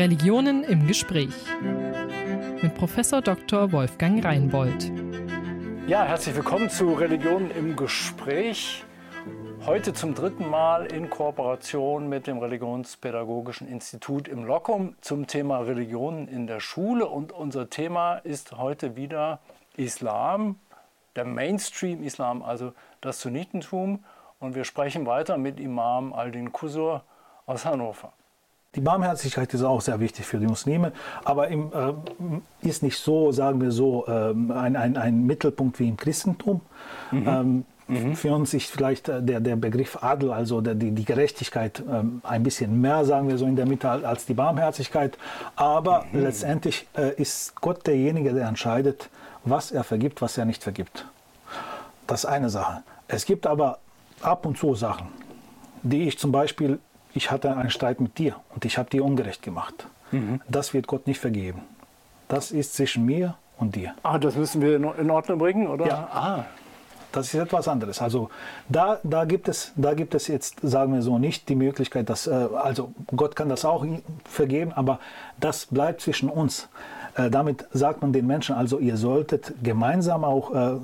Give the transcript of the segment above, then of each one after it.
Religionen im Gespräch mit Professor Dr. Wolfgang Reinbold. Ja, herzlich willkommen zu Religionen im Gespräch. Heute zum dritten Mal in Kooperation mit dem Religionspädagogischen Institut im Lockum zum Thema Religionen in der Schule. Und unser Thema ist heute wieder Islam, der Mainstream-Islam, also das Sunnitentum. Und wir sprechen weiter mit Imam Aldin Kusur aus Hannover. Die Barmherzigkeit ist auch sehr wichtig für die Muslime, aber im, äh, ist nicht so, sagen wir so, äh, ein, ein, ein, Mittelpunkt wie im Christentum. Mhm. Ähm, mhm. Für uns ist vielleicht äh, der, der Begriff Adel, also der, die, die Gerechtigkeit, ähm, ein bisschen mehr, sagen wir so, in der Mitte als die Barmherzigkeit. Aber mhm. letztendlich äh, ist Gott derjenige, der entscheidet, was er vergibt, was er nicht vergibt. Das ist eine Sache. Es gibt aber ab und zu Sachen, die ich zum Beispiel ich hatte einen Streit mit dir und ich habe dir ungerecht gemacht. Mhm. Das wird Gott nicht vergeben. Das ist zwischen mir und dir. Ah, das müssen wir in Ordnung bringen, oder? Ja. Ah. Das ist etwas anderes. Also da, da, gibt es, da gibt es jetzt, sagen wir so, nicht die Möglichkeit, dass, äh, also Gott kann das auch vergeben, aber das bleibt zwischen uns. Äh, damit sagt man den Menschen, also ihr solltet gemeinsam auch äh,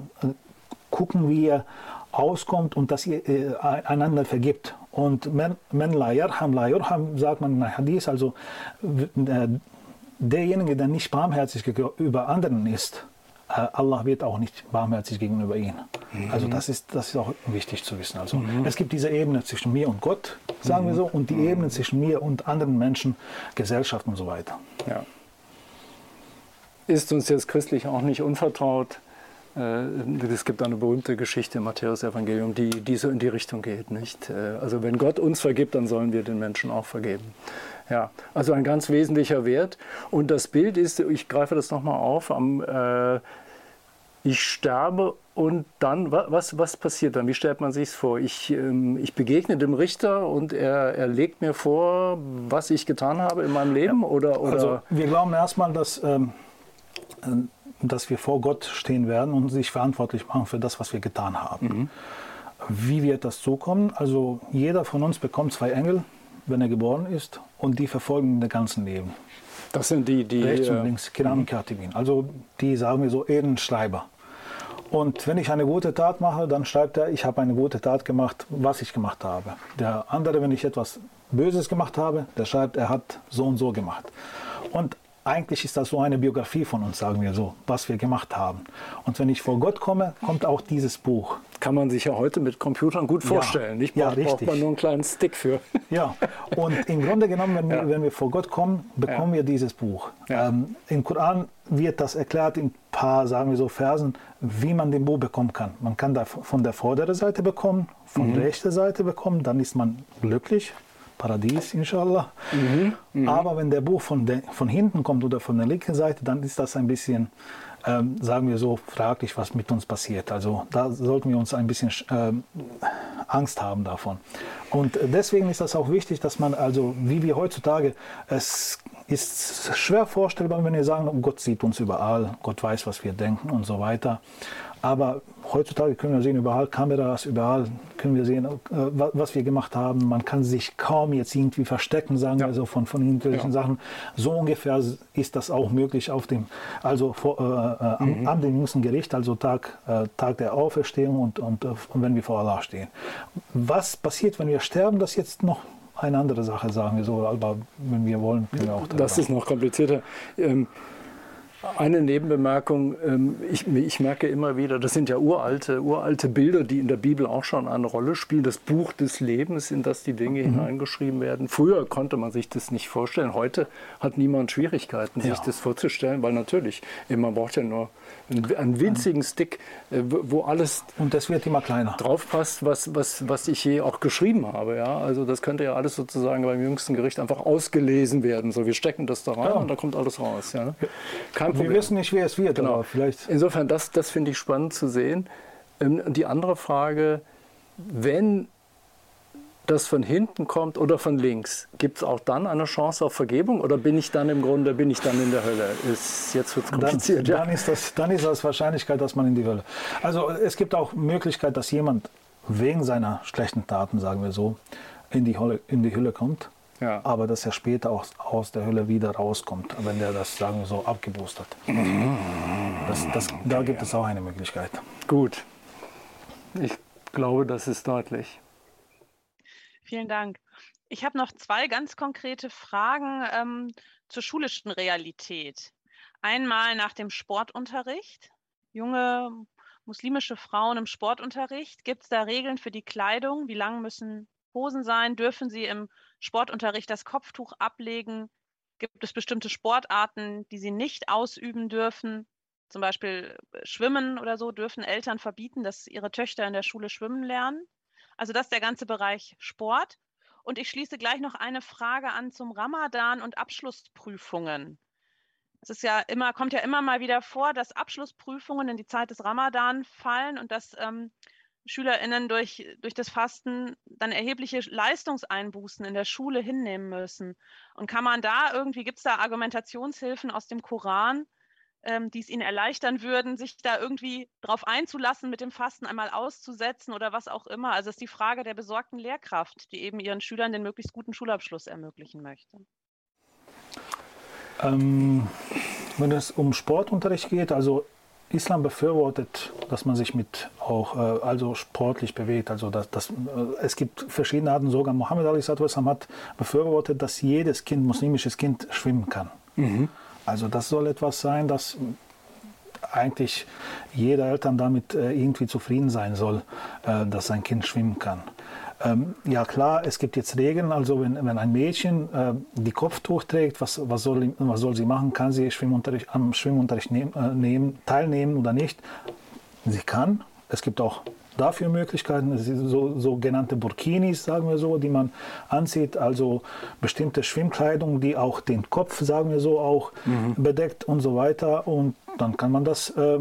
gucken, wie ihr auskommt und dass ihr einander vergibt. Und men, men la yarham la yurham, sagt man in Hadith, also äh, derjenige, der nicht barmherzig gegenüber anderen ist, äh, Allah wird auch nicht barmherzig gegenüber ihnen. Mhm. Also das ist, das ist auch wichtig zu wissen. Also mhm. es gibt diese Ebene zwischen mir und Gott, sagen mhm. wir so, und die mhm. Ebene zwischen mir und anderen Menschen, Gesellschaft und so weiter. Ja. Ist uns jetzt christlich auch nicht unvertraut, es gibt eine berühmte Geschichte im Matthäus-Evangelium, die, die so in die Richtung geht. Nicht? Äh, also wenn Gott uns vergibt, dann sollen wir den Menschen auch vergeben. Ja, also ein ganz wesentlicher Wert. Und das Bild ist, ich greife das nochmal auf, am, äh, ich sterbe und dann, was, was passiert dann? Wie stellt man sich es vor? Ich, ähm, ich begegne dem Richter und er, er legt mir vor, was ich getan habe in meinem Leben? Oder, oder? Also wir glauben erstmal, dass ähm, dass wir vor Gott stehen werden und sich verantwortlich machen für das, was wir getan haben. Mhm. Wie wird das zukommen? Also jeder von uns bekommt zwei Engel, wenn er geboren ist, und die verfolgen ihn das ganze Leben. Das sind die, die rechts und links, Kiram mhm. Also die sagen wir so Ehrenschreiber. Und wenn ich eine gute Tat mache, dann schreibt er, ich habe eine gute Tat gemacht, was ich gemacht habe. Der andere, wenn ich etwas Böses gemacht habe, der schreibt, er hat so und so gemacht. Und eigentlich ist das so eine Biografie von uns, sagen wir so, was wir gemacht haben. Und wenn ich vor Gott komme, kommt auch dieses Buch. Kann man sich ja heute mit Computern gut vorstellen. Ja, nicht? Braucht, ja, richtig. braucht man nur einen kleinen Stick für. Ja, und im Grunde genommen, wenn, ja. wir, wenn wir vor Gott kommen, bekommen ja. wir dieses Buch. Ähm, Im Koran wird das erklärt in ein paar, sagen wir so, Versen, wie man den Buch bekommen kann. Man kann da von der vorderen Seite bekommen, von mhm. der rechten Seite bekommen, dann ist man glücklich, Paradies, inshallah. Mhm, mh. Aber wenn der Buch von, de, von hinten kommt oder von der linken Seite, dann ist das ein bisschen, ähm, sagen wir so, fraglich, was mit uns passiert. Also da sollten wir uns ein bisschen ähm, Angst haben davon. Und deswegen ist das auch wichtig, dass man, also wie wir heutzutage, es ist schwer vorstellbar, wenn wir sagen, Gott sieht uns überall, Gott weiß, was wir denken und so weiter. Aber heutzutage können wir sehen, überall Kameras, überall können wir sehen, äh, was wir gemacht haben. Man kann sich kaum jetzt irgendwie verstecken, sagen ja. wir so, von, von irgendwelchen ja. Sachen. So ungefähr ist das auch möglich auf dem, also vor, äh, äh mhm. am, dem jüngsten Gericht, also Tag, äh, Tag der Auferstehung und, und, und äh, wenn wir vor Allah stehen. Was passiert, wenn wir sterben, das jetzt noch eine andere Sache, sagen wir so, aber wenn wir wollen, können wir auch Das ist noch komplizierter. Ähm, eine Nebenbemerkung, ähm, ich, ich, merke immer wieder, das sind ja uralte, uralte Bilder, die in der Bibel auch schon eine Rolle spielen. Das Buch des Lebens, in das die Dinge mhm. hineingeschrieben werden. Früher konnte man sich das nicht vorstellen. Heute hat niemand Schwierigkeiten, sich ja. das vorzustellen, weil natürlich, man braucht ja nur einen winzigen Stick, äh, wo alles und das wird immer kleiner drauf passt, was, was, was ich je auch geschrieben habe. Ja? Also das könnte ja alles sozusagen beim jüngsten Gericht einfach ausgelesen werden. So, wir stecken das da rein ja. und da kommt alles raus. Ja? Kein Problem. Wir wissen nicht, wer es wird. Genau. vielleicht. Insofern, das, das finde ich spannend zu sehen. Ähm, die andere Frage, wenn das von hinten kommt oder von links, gibt es auch dann eine Chance auf Vergebung oder bin ich dann im Grunde, bin ich dann in der Hölle? Ist, jetzt wird es kompliziert. Dann, ja. dann, ist das, dann ist das Wahrscheinlichkeit, dass man in die Hölle. Also es gibt auch Möglichkeit, dass jemand wegen seiner schlechten Taten, sagen wir so, in die Hölle, in die Hölle kommt. ja. aber dass er später auch aus der Hölle wieder rauskommt, wenn der das, sagen wir so, abgeboostert. Das, das, okay, da gibt es auch eine Möglichkeit. Gut. Ich glaube, das ist deutlich. Vielen Dank. Ich habe noch zwei ganz konkrete Fragen ähm, zur schulischen Realität. Einmal nach dem Sportunterricht. Junge muslimische Frauen im Sportunterricht. Gibt es da Regeln für die Kleidung? Wie lang müssen Hosen sein? Dürfen sie im Sportunterricht das Kopftuch ablegen? Gibt es bestimmte Sportarten, die sie nicht ausüben dürfen? Zum Beispiel äh, Schwimmen oder so dürfen Eltern verbieten, dass ihre Töchter in der Schule schwimmen lernen. Also das ist der ganze Bereich Sport. Und ich schließe gleich noch eine Frage an zum Ramadan und Abschlussprüfungen. Es ist ja immer, kommt ja immer mal wieder vor, dass Abschlussprüfungen in die Zeit des Ramadan fallen und dass ähm, SchülerInnen durch, durch das Fasten dann erhebliche Leistungseinbußen in der Schule hinnehmen müssen. Und kann man da irgendwie, gibt es da Argumentationshilfen aus dem Koran, ähm, die es ihnen erleichtern würden, sich da irgendwie drauf einzulassen, mit dem Fasten einmal auszusetzen oder was auch immer? Also es ist die Frage der besorgten Lehrkraft, die eben ihren Schülern den möglichst guten Schulabschluss ermöglichen möchte. Ähm, wenn es um Sportunterricht geht, also Islam befürwortet, dass man sich mit auch äh, also sportlich bewegt. Also dass, dass, äh, es gibt verschiedene Arten. Sogar Mohammed Ali hat befürwortet, dass jedes Kind, muslimisches Kind, schwimmen kann. Mhm. Also das soll etwas sein, das eigentlich jeder Eltern damit äh, irgendwie zufrieden sein soll, äh, dass sein Kind schwimmen kann. Ähm, ja klar, es gibt jetzt Regeln, also wenn, wenn ein Mädchen äh, die Kopftuch trägt, was, was, soll, was soll sie machen? Kann sie Schwimmunterricht, am Schwimmunterricht nehm, äh, nehmen, teilnehmen oder nicht? Sie kann. Es gibt auch dafür Möglichkeiten, so, sogenannte Burkinis, sagen wir so, die man anzieht, also bestimmte Schwimmkleidung, die auch den Kopf, sagen wir so, auch mhm. bedeckt und so weiter. Und dann kann man das äh,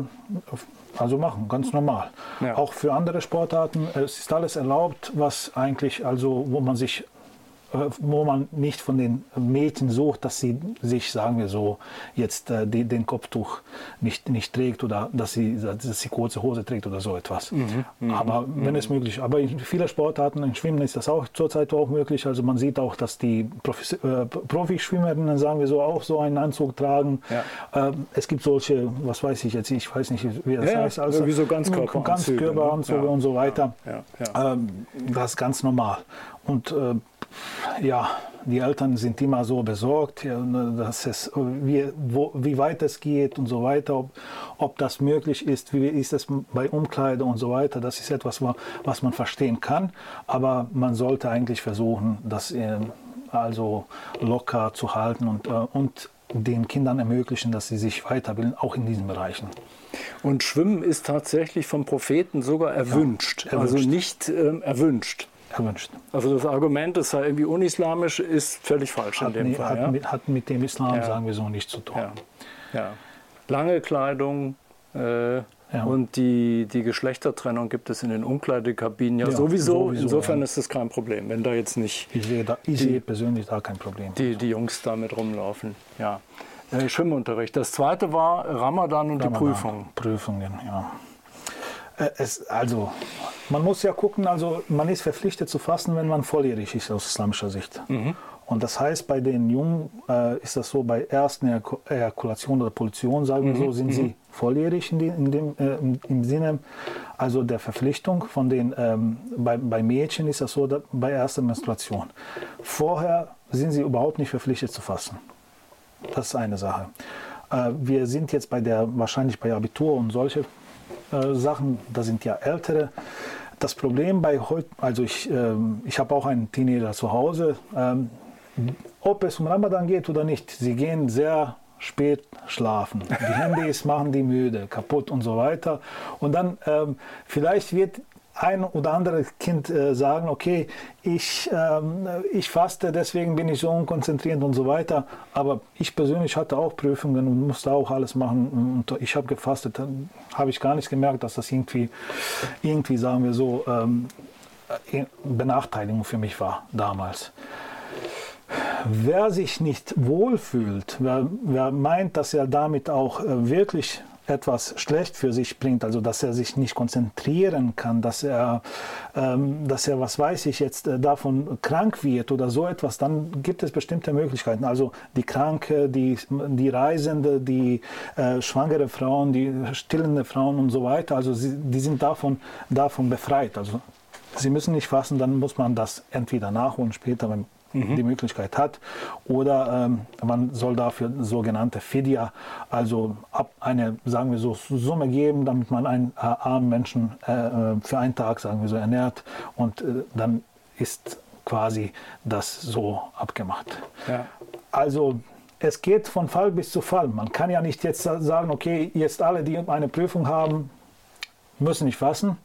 also machen, ganz normal. Ja. Auch für andere Sportarten, es ist alles erlaubt, was eigentlich, also wo man sich wo man nicht von den Mädchen sucht, dass sie sich, sagen wir so, jetzt äh, die, den Kopftuch nicht, nicht trägt oder dass sie, dass sie kurze Hose trägt oder so etwas. Mhm, mhm aber mhm. wenn es möglich ist. Aber in vielen Sportarten, im Schwimmen ist das auch zurzeit auch möglich. Also man sieht auch, dass die Profi, äh, Profischwimmerinnen, sagen wir so, auch so einen Anzug tragen. Ja. Ähm, es gibt solche, was weiß ich jetzt, ich weiß nicht, wie das ja, heißt. Also, wie so Ganzkörperanzüge, Ganzkörperanzüge ne? und so weiter. Ähm, das ist ganz normal. Und äh, ja, die Eltern sind immer so besorgt, ne, dass es, wie, wo, wie weit es geht und so weiter, ob, ob das möglich ist, wie ist es bei Umkleide und so weiter. Das ist etwas, was man verstehen kann, aber man sollte eigentlich versuchen, das ähm, also locker zu halten und, äh, und den Kindern ermöglichen, dass sie sich weiterbilden, auch in diesen Bereichen. Und Schwimmen ist tatsächlich vom Propheten sogar erwünscht, ja, also erwünscht. also nicht ähm, erwünscht erwünscht. Also das Argument, es sei irgendwie unislamisch, ist völlig falsch hat, in dem nee, Fall. Hat, ja? mit, hat, mit, dem Islam, ja. sagen wir so, nichts zu tun. Ja. ja. Lange Kleidung äh, und die, die Geschlechtertrennung gibt es in den Umkleidekabinen ja, sowieso. sowieso. Insofern ist das kein Problem, wenn da jetzt nicht. Ich sehe, da, ich die, sehe persönlich da kein Problem. Die, die Jungs damit rumlaufen. Ja. Äh, Schwimmunterricht. Das zweite war Ramadan und Ramadan, die Prüfung. Prüfungen, ja. Äh, es, also, man muss ja gucken, also man ist verpflichtet zu fasten, wenn man volljährig ist aus islamischer Sicht. Mhm. Und das heißt, bei den Jungen äh, ist das so, bei ersten Ejakulation oder Pollution, sagen wir mhm. so, sind mhm. sie volljährig in, die, in dem, äh, im, Sinne also der Verpflichtung von den, ähm, bei, bei Mädchen ist das so, bei erster Menstruation. Vorher sind sie überhaupt nicht verpflichtet zu fasten. Das ist eine Sache. Äh, wir sind jetzt bei der, wahrscheinlich bei Abitur und solche Sachen, da sind ja ältere. Das Problem bei heute, also ich, ähm, ich habe auch einen Teenager zu Hause, ähm, ob es um Ramadan geht oder nicht, sie gehen sehr spät schlafen. Die Handys machen die müde, kaputt und so weiter. Und dann ähm, vielleicht wird ein oder andere Kind äh, sagen, okay, ich, ähm, ich faste, deswegen bin ich so unkonzentriert und so weiter. Aber ich persönlich hatte auch Prüfungen und musste auch alles machen. Und ich habe gefastet, dann habe ich gar nicht gemerkt, dass das irgendwie, irgendwie sagen wir so, ähm, Benachteiligung für mich war damals. Wer sich nicht wohlfühlt, wer, wer meint, dass er damit auch äh, wirklich etwas schlecht für sich bringt, also dass er sich nicht konzentrieren kann, dass er, ähm, dass er, was weiß ich jetzt, äh, davon krank wird oder so etwas, dann gibt es bestimmte Möglichkeiten. Also die Kranke, die, die Reisende, die äh, schwangere Frauen, die stillende Frauen und so weiter, also sie, die sind davon, davon befreit. Also sie müssen nicht fassen, dann muss man das entweder nachholen später, wenn mhm. die Möglichkeit hat. Oder ähm, man soll dafür sogenannte Fidya, also ab eine, sagen wir so, Summe geben, damit man einen äh, armen Menschen äh, äh, für einen Tag, sagen wir so, ernährt. Und äh, dann ist quasi das so abgemacht. Ja. Also es geht von Fall bis zu Fall. Man kann ja nicht jetzt sagen, okay, jetzt alle, die eine Prüfung haben, müssen nicht fassen.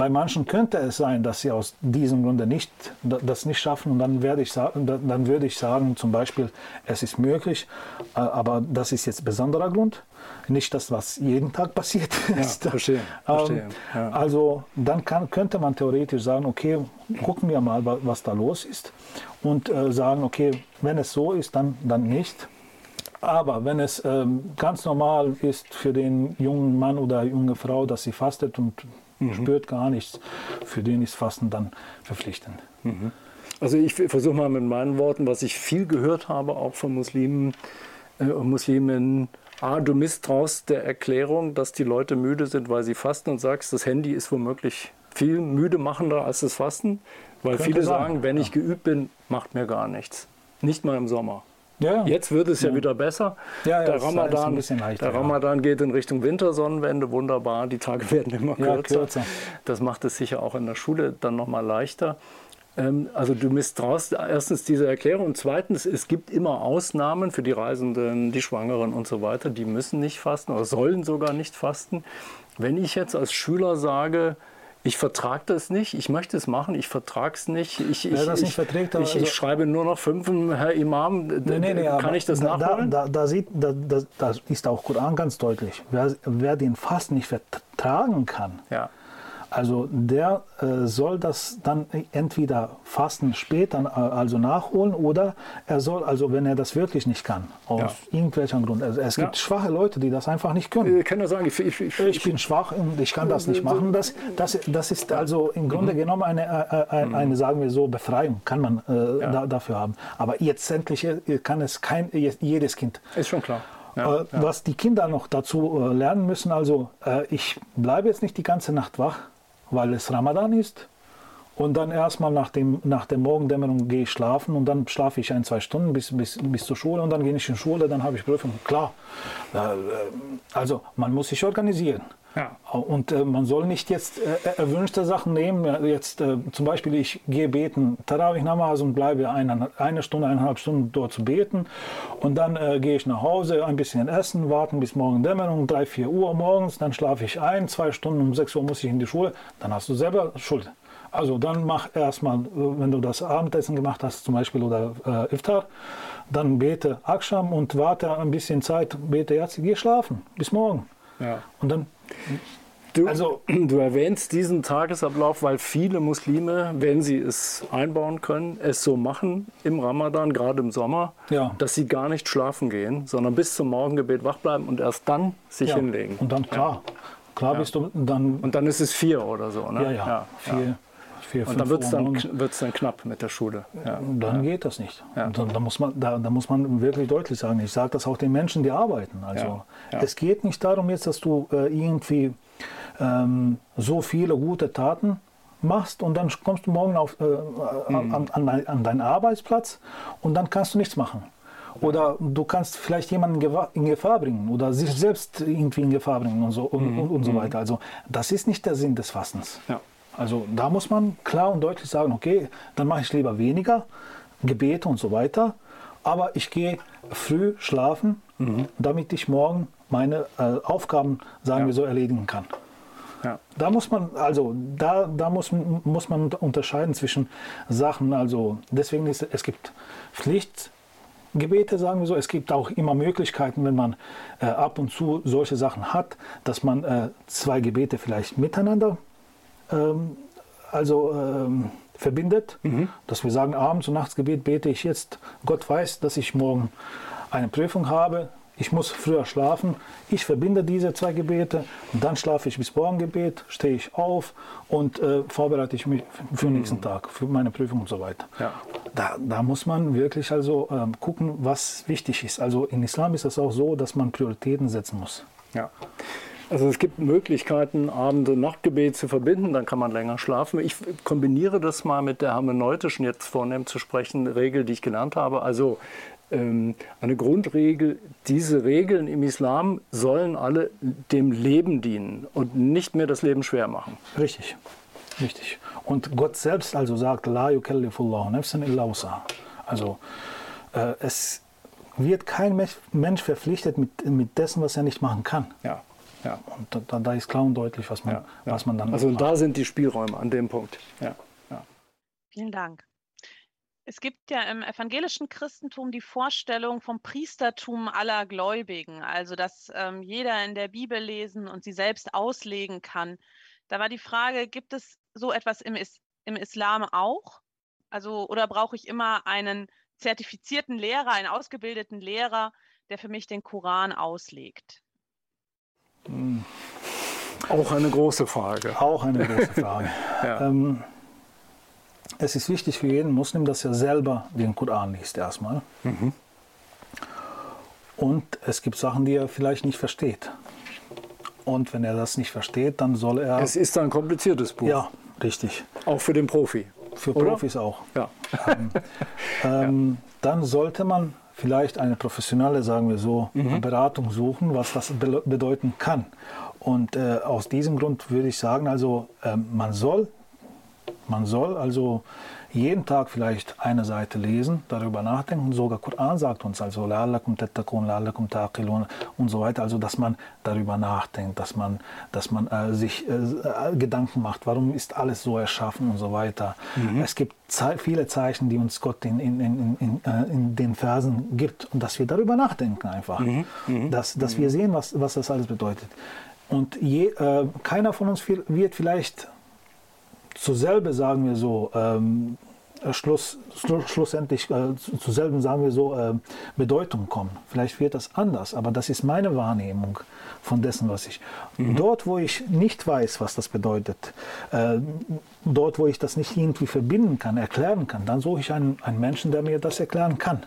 Bei manchen könnte es sein, dass sie aus diesem Grunde nicht, das nicht schaffen. Und dann, werde ich sagen, dann würde ich sagen, zum Beispiel, es ist möglich, äh, aber das ist jetzt besonderer Grund. Nicht das, was jeden Tag passiert ist. Ja, verstehe, verstehe. Ja. Also dann kann, könnte man theoretisch sagen, okay, gucken wir mal, was da los ist. Und äh, sagen, okay, wenn es so ist, dann, dann nicht. Aber wenn es ähm, ganz normal ist für den jungen Mann oder junge Frau, dass sie fastet und mhm. spürt gar nichts. Für den ist Fasten dann verpflichtend. Mhm. Also ich versuche mal mit meinen Worten, was ich viel gehört habe, auch von Muslimen äh, und Musliminnen, ah, du misstraust der Erklärung, dass die Leute müde sind, weil sie fasten und sagst, das Handy ist womöglich viel müde machender als das Fasten, weil Könnte viele sagen, sagen wenn ja. ich geübt bin, macht mir gar nichts. Nicht mal im Sommer. Ja, Jetzt wird es ja, ja wieder besser. Ja, der, Ramadan, leichter, der Ramadan geht in Richtung Wintersonnenwende, wunderbar. Die Tage werden immer kürzer. kürzer. Das macht es sicher auch in der Schule dann nochmal leichter. Ähm, also du misstraust erstens diese Erklärung und zweitens, es gibt immer Ausnahmen für die Reisenden, die Schwangeren und so weiter. Die müssen nicht fasten oder sollen sogar nicht fasten. Wenn ich jetzt als Schüler sage, ich vertrage das nicht, ich möchte es machen, ich vertrage es nicht. Ich, Wer das nicht verträgt, ich, ich, also schreibe nur noch fünf, Herr Imam, nee, nee, nee, kann ich das da, nachholen? Da, da, sieht, da, da, ist auch Koran ganz deutlich. Wer, wer den Fast nicht vertragen kann, ja. Also der äh, soll das dann entweder fasten später, äh, also nachholen, oder er soll, also wenn er das wirklich nicht kann, aus ja. irgendwelchen Grund. Also es gibt ja. schwache Leute, die das einfach nicht können. Ich kann ja sagen, ich, ich, ich, ich bin schwach und ich kann das nicht machen. Das, das, das ist also im Grunde mhm. genommen eine, äh, eine, eine, sagen wir so, Befreiung kann man äh, ja. da, dafür haben. Aber jetzt endlich kann es kein, jedes Kind. Ist schon klar. Ja, was die Kinder noch dazu lernen müssen, also ich bleibe jetzt nicht die ganze Nacht wach, weil es Ramadan ist. Und dann erstmal nach, dem, nach der Morgendämmerung gehe ich schlafen und dann schlafe ich ein, zwei Stunden bis, bis, bis zur Schule und dann gehe ich in die Schule, dann habe ich Prüfung. Klar, äh, also man muss sich organisieren. Ja. Und äh, man soll nicht jetzt äh, erwünschte Sachen nehmen. Jetzt äh, zum Beispiel, ich gehe beten, Tarawih Namaz und bleibe eine, eine Stunde, eineinhalb Stunden dort zu beten. Und dann äh, gehe ich nach Hause, ein bisschen essen, warten bis morgen Dämmerung, drei, vier Uhr morgens. Dann schlafe ich ein, zwei Stunden, um sechs Uhr muss ich in die Schule. Dann hast du selber Schuld. Also dann mach erstmal, äh, wenn du das Abendessen gemacht hast, zum Beispiel oder äh, Iftar, dann bete Aksham und warte ein bisschen Zeit, bete jetzt, geh schlafen, bis morgen. Ja. Und dann Du, also, du erwähnst diesen Tagesablauf, weil viele Muslime, wenn sie es einbauen können, es so machen im Ramadan, gerade im Sommer, ja. dass sie gar nicht schlafen gehen, sondern bis zum Morgengebet wach bleiben und erst dann sich ja. hinlegen. Und dann klar, ja. klar bist du dann. Und dann ist es vier oder so, ne? Ja, ja. vier, vier, und dann wird es dann, dann knapp mit der Schule. Ja. Dann geht das nicht. Ja. Dann, da, muss man, da, da, muss man wirklich deutlich sagen, ich sage das auch den Menschen, die arbeiten. Also ja. Es geht nicht darum jetzt, dass du äh, irgendwie ähm, so viele gute Taten machst und dann kommst du morgen auf, äh, mhm. an, an, an deinen Arbeitsplatz und dann kannst du nichts machen. Oder du kannst vielleicht jemanden in Gefahr bringen oder sich selbst irgendwie in Gefahr bringen und so, und, mhm. und, und so mhm. weiter. Also das ist nicht der Sinn des Fastens. Ja. Also da muss man klar und deutlich sagen, okay, dann mache ich lieber weniger Gebete und so weiter, aber ich gehe früh schlafen, mhm. damit ich morgen meine äh, Aufgaben, sagen ja. wir so, erledigen kann. Ja. Da muss man, also da, da muss, muss man unterscheiden zwischen Sachen, also deswegen ist es gibt Pflichtgebete, sagen wir so. Es gibt auch immer Möglichkeiten, wenn man äh, ab und zu solche Sachen hat, dass man äh, zwei Gebete vielleicht miteinander ähm, also ähm, verbindet, mhm. dass wir sagen, abends und Nachtsgebet bete ich jetzt. Gott weiß, dass ich morgen eine Prüfung habe. ich muss früher schlafen, ich verbinde diese zwei Gebete und dann schlafe ich bis Morgengebet, stehe ich auf und äh, vorbereite ich mich für den nächsten mhm. Tag, für meine Prüfung und so weiter. Ja. Da, da muss man wirklich also ähm, gucken, was wichtig ist. Also in Islam ist es auch so, dass man Prioritäten setzen muss. Ja. Also es gibt Möglichkeiten, Abend- und Nachtgebet zu verbinden, dann kann man länger schlafen. Ich kombiniere das mal mit der hermeneutischen, jetzt vornehm zu sprechen, Regel, die ich genannt habe. Also ähm, eine Grundregel, diese Regeln im Islam sollen alle dem Leben dienen und nicht mehr das Leben schwer machen. Richtig, richtig. Und Gott selbst also sagt, La yukallifullahu nafsan illa Also äh, es wird kein Mensch verpflichtet mit, mit dessen, was er nicht machen kann. Ja. Ja. Und da, da ist klar und deutlich, was man, ja, ja. Was man dann Also da sind die Spielräume an dem Punkt. Ja, ja. Vielen Dank. Es gibt ja im evangelischen Christentum die Vorstellung vom Priestertum aller Gläubigen, also dass ähm, jeder in der Bibel lesen und sie selbst auslegen kann. Da war die Frage, gibt es so etwas im, Is im Islam auch? Also, oder brauche ich immer einen zertifizierten Lehrer, einen ausgebildeten Lehrer, der für mich den Koran auslegt? Auch eine große Frage. Auch eine große Frage. ja. ähm, es ist wichtig für jeden Muslim, dass er selber den Koran liest erstmal. Mhm. Und es gibt Sachen, die er vielleicht nicht versteht. Und wenn er das nicht versteht, dann soll er. Es ist ein kompliziertes Buch. Ja, richtig. Auch für den Profi. Für Oder? Profis auch. Ja. Ähm, ähm, ja. Dann sollte man vielleicht eine professionelle, sagen wir so, mhm. Beratung suchen, was das be bedeuten kann. Und äh, aus diesem Grund würde ich sagen, also äh, man soll, man soll also jeden Tag vielleicht eine Seite lesen, darüber nachdenken. Sogar Koran sagt uns also, la'allakum tattakun, la'allakum taqilun und so weiter. Also, dass man darüber nachdenkt, dass man, dass man äh, sich äh, Gedanken macht, warum ist alles so erschaffen und so weiter. Mhm. Es gibt Ze viele Zeichen, die uns Gott in, in, in, in, äh, in den Versen gibt und dass wir darüber nachdenken einfach. Mhm. Mhm. Dass, dass wir sehen, was, was das alles bedeutet. Und je, äh, keiner von uns wird vielleicht zu selbe, sagen wir so, ähm, äh, Schluss, schlussendlich äh, zu selben, sagen wir so, äh, Bedeutung kommen. Vielleicht wird das anders, aber das ist meine Wahrnehmung von dessen, was ich. Mhm. Dort, wo ich nicht weiß, was das bedeutet, äh, dort, wo ich das nicht irgendwie verbinden kann, erklären kann, dann suche ich einen, einen Menschen, der mir das erklären kann.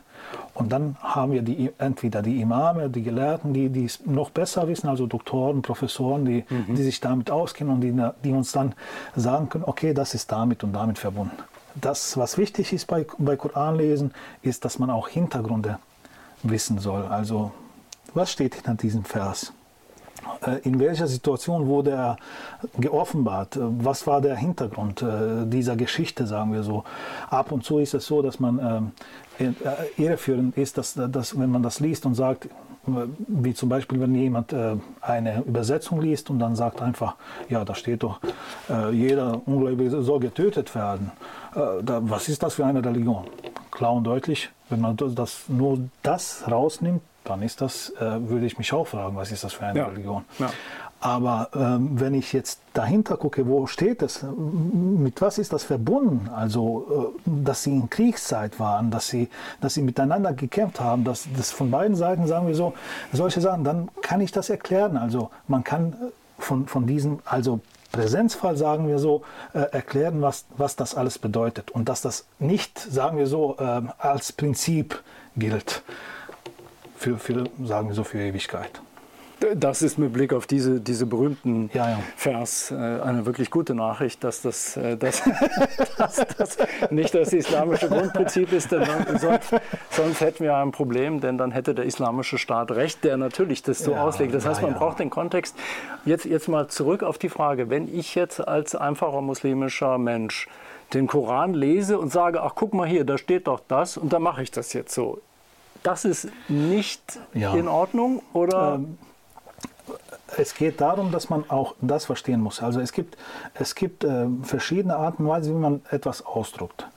Und dann haben wir die, entweder die Imame, die Gelehrten, die, die es noch besser wissen, also Doktoren, Professoren, die, mhm. die sich damit auskennen und die, die uns dann sagen können, okay, das ist damit und damit verbunden. Das, was wichtig ist bei, bei Koranlesen, ist, dass man auch Hintergründe wissen soll. Also, was steht hinter diesem Vers? Äh, in welcher Situation wurde er geoffenbart? Was war der Hintergrund äh, dieser Geschichte, sagen wir so? Ab und zu ist es so, dass man ähm, äh, irreführend ist, dass, dass wenn man das liest und sagt, wie zum Beispiel, wenn jemand äh, eine Übersetzung liest und dann sagt einfach, ja, da steht doch, äh, jeder Ungläubige soll getötet werden. Äh, da, was ist das für eine Religion? Klar und deutlich, wenn man das, nur das rausnimmt, dann ist das, äh, würde ich mich auch fragen, was ist das für eine ja. Religion? Ja. Aber ähm, wenn ich jetzt dahinter gucke, wo steht es, mit was ist das verbunden? Also, äh, dass sie in Kriegszeit waren, dass sie, dass sie miteinander gekämpft haben, dass das von beiden Seiten, sagen wir so, solche Sachen, dann kann ich das erklären. Also, man kann äh, von, von diesem, also Präsenzfall, sagen wir so, äh, erklären, was, was das alles bedeutet und dass das nicht, sagen wir so, äh, als Prinzip gilt für, für, sagen wir so, für Ewigkeit. Das ist mit Blick auf diese, diese berühmten ja, ja. Vers äh, eine wirklich gute Nachricht, dass das, äh, dass, dass das nicht das islamische Grundprinzip ist, denn sonst, sonst, hätten wir ein Problem, denn dann hätte der islamische Staat recht, der natürlich das so ja, auslegt. Das heißt, man braucht den Kontext. Jetzt, jetzt mal zurück auf die Frage, wenn ich jetzt als einfacher muslimischer Mensch den Koran lese und sage, ach guck mal hier, da steht doch das und dann mache ich das jetzt so. Das ist nicht in Ordnung oder? Ähm, es geht darum, dass man auch das verstehen muss. Also es gibt, es gibt äh, verschiedene Arten und Weisen, wie man etwas ausdrückt.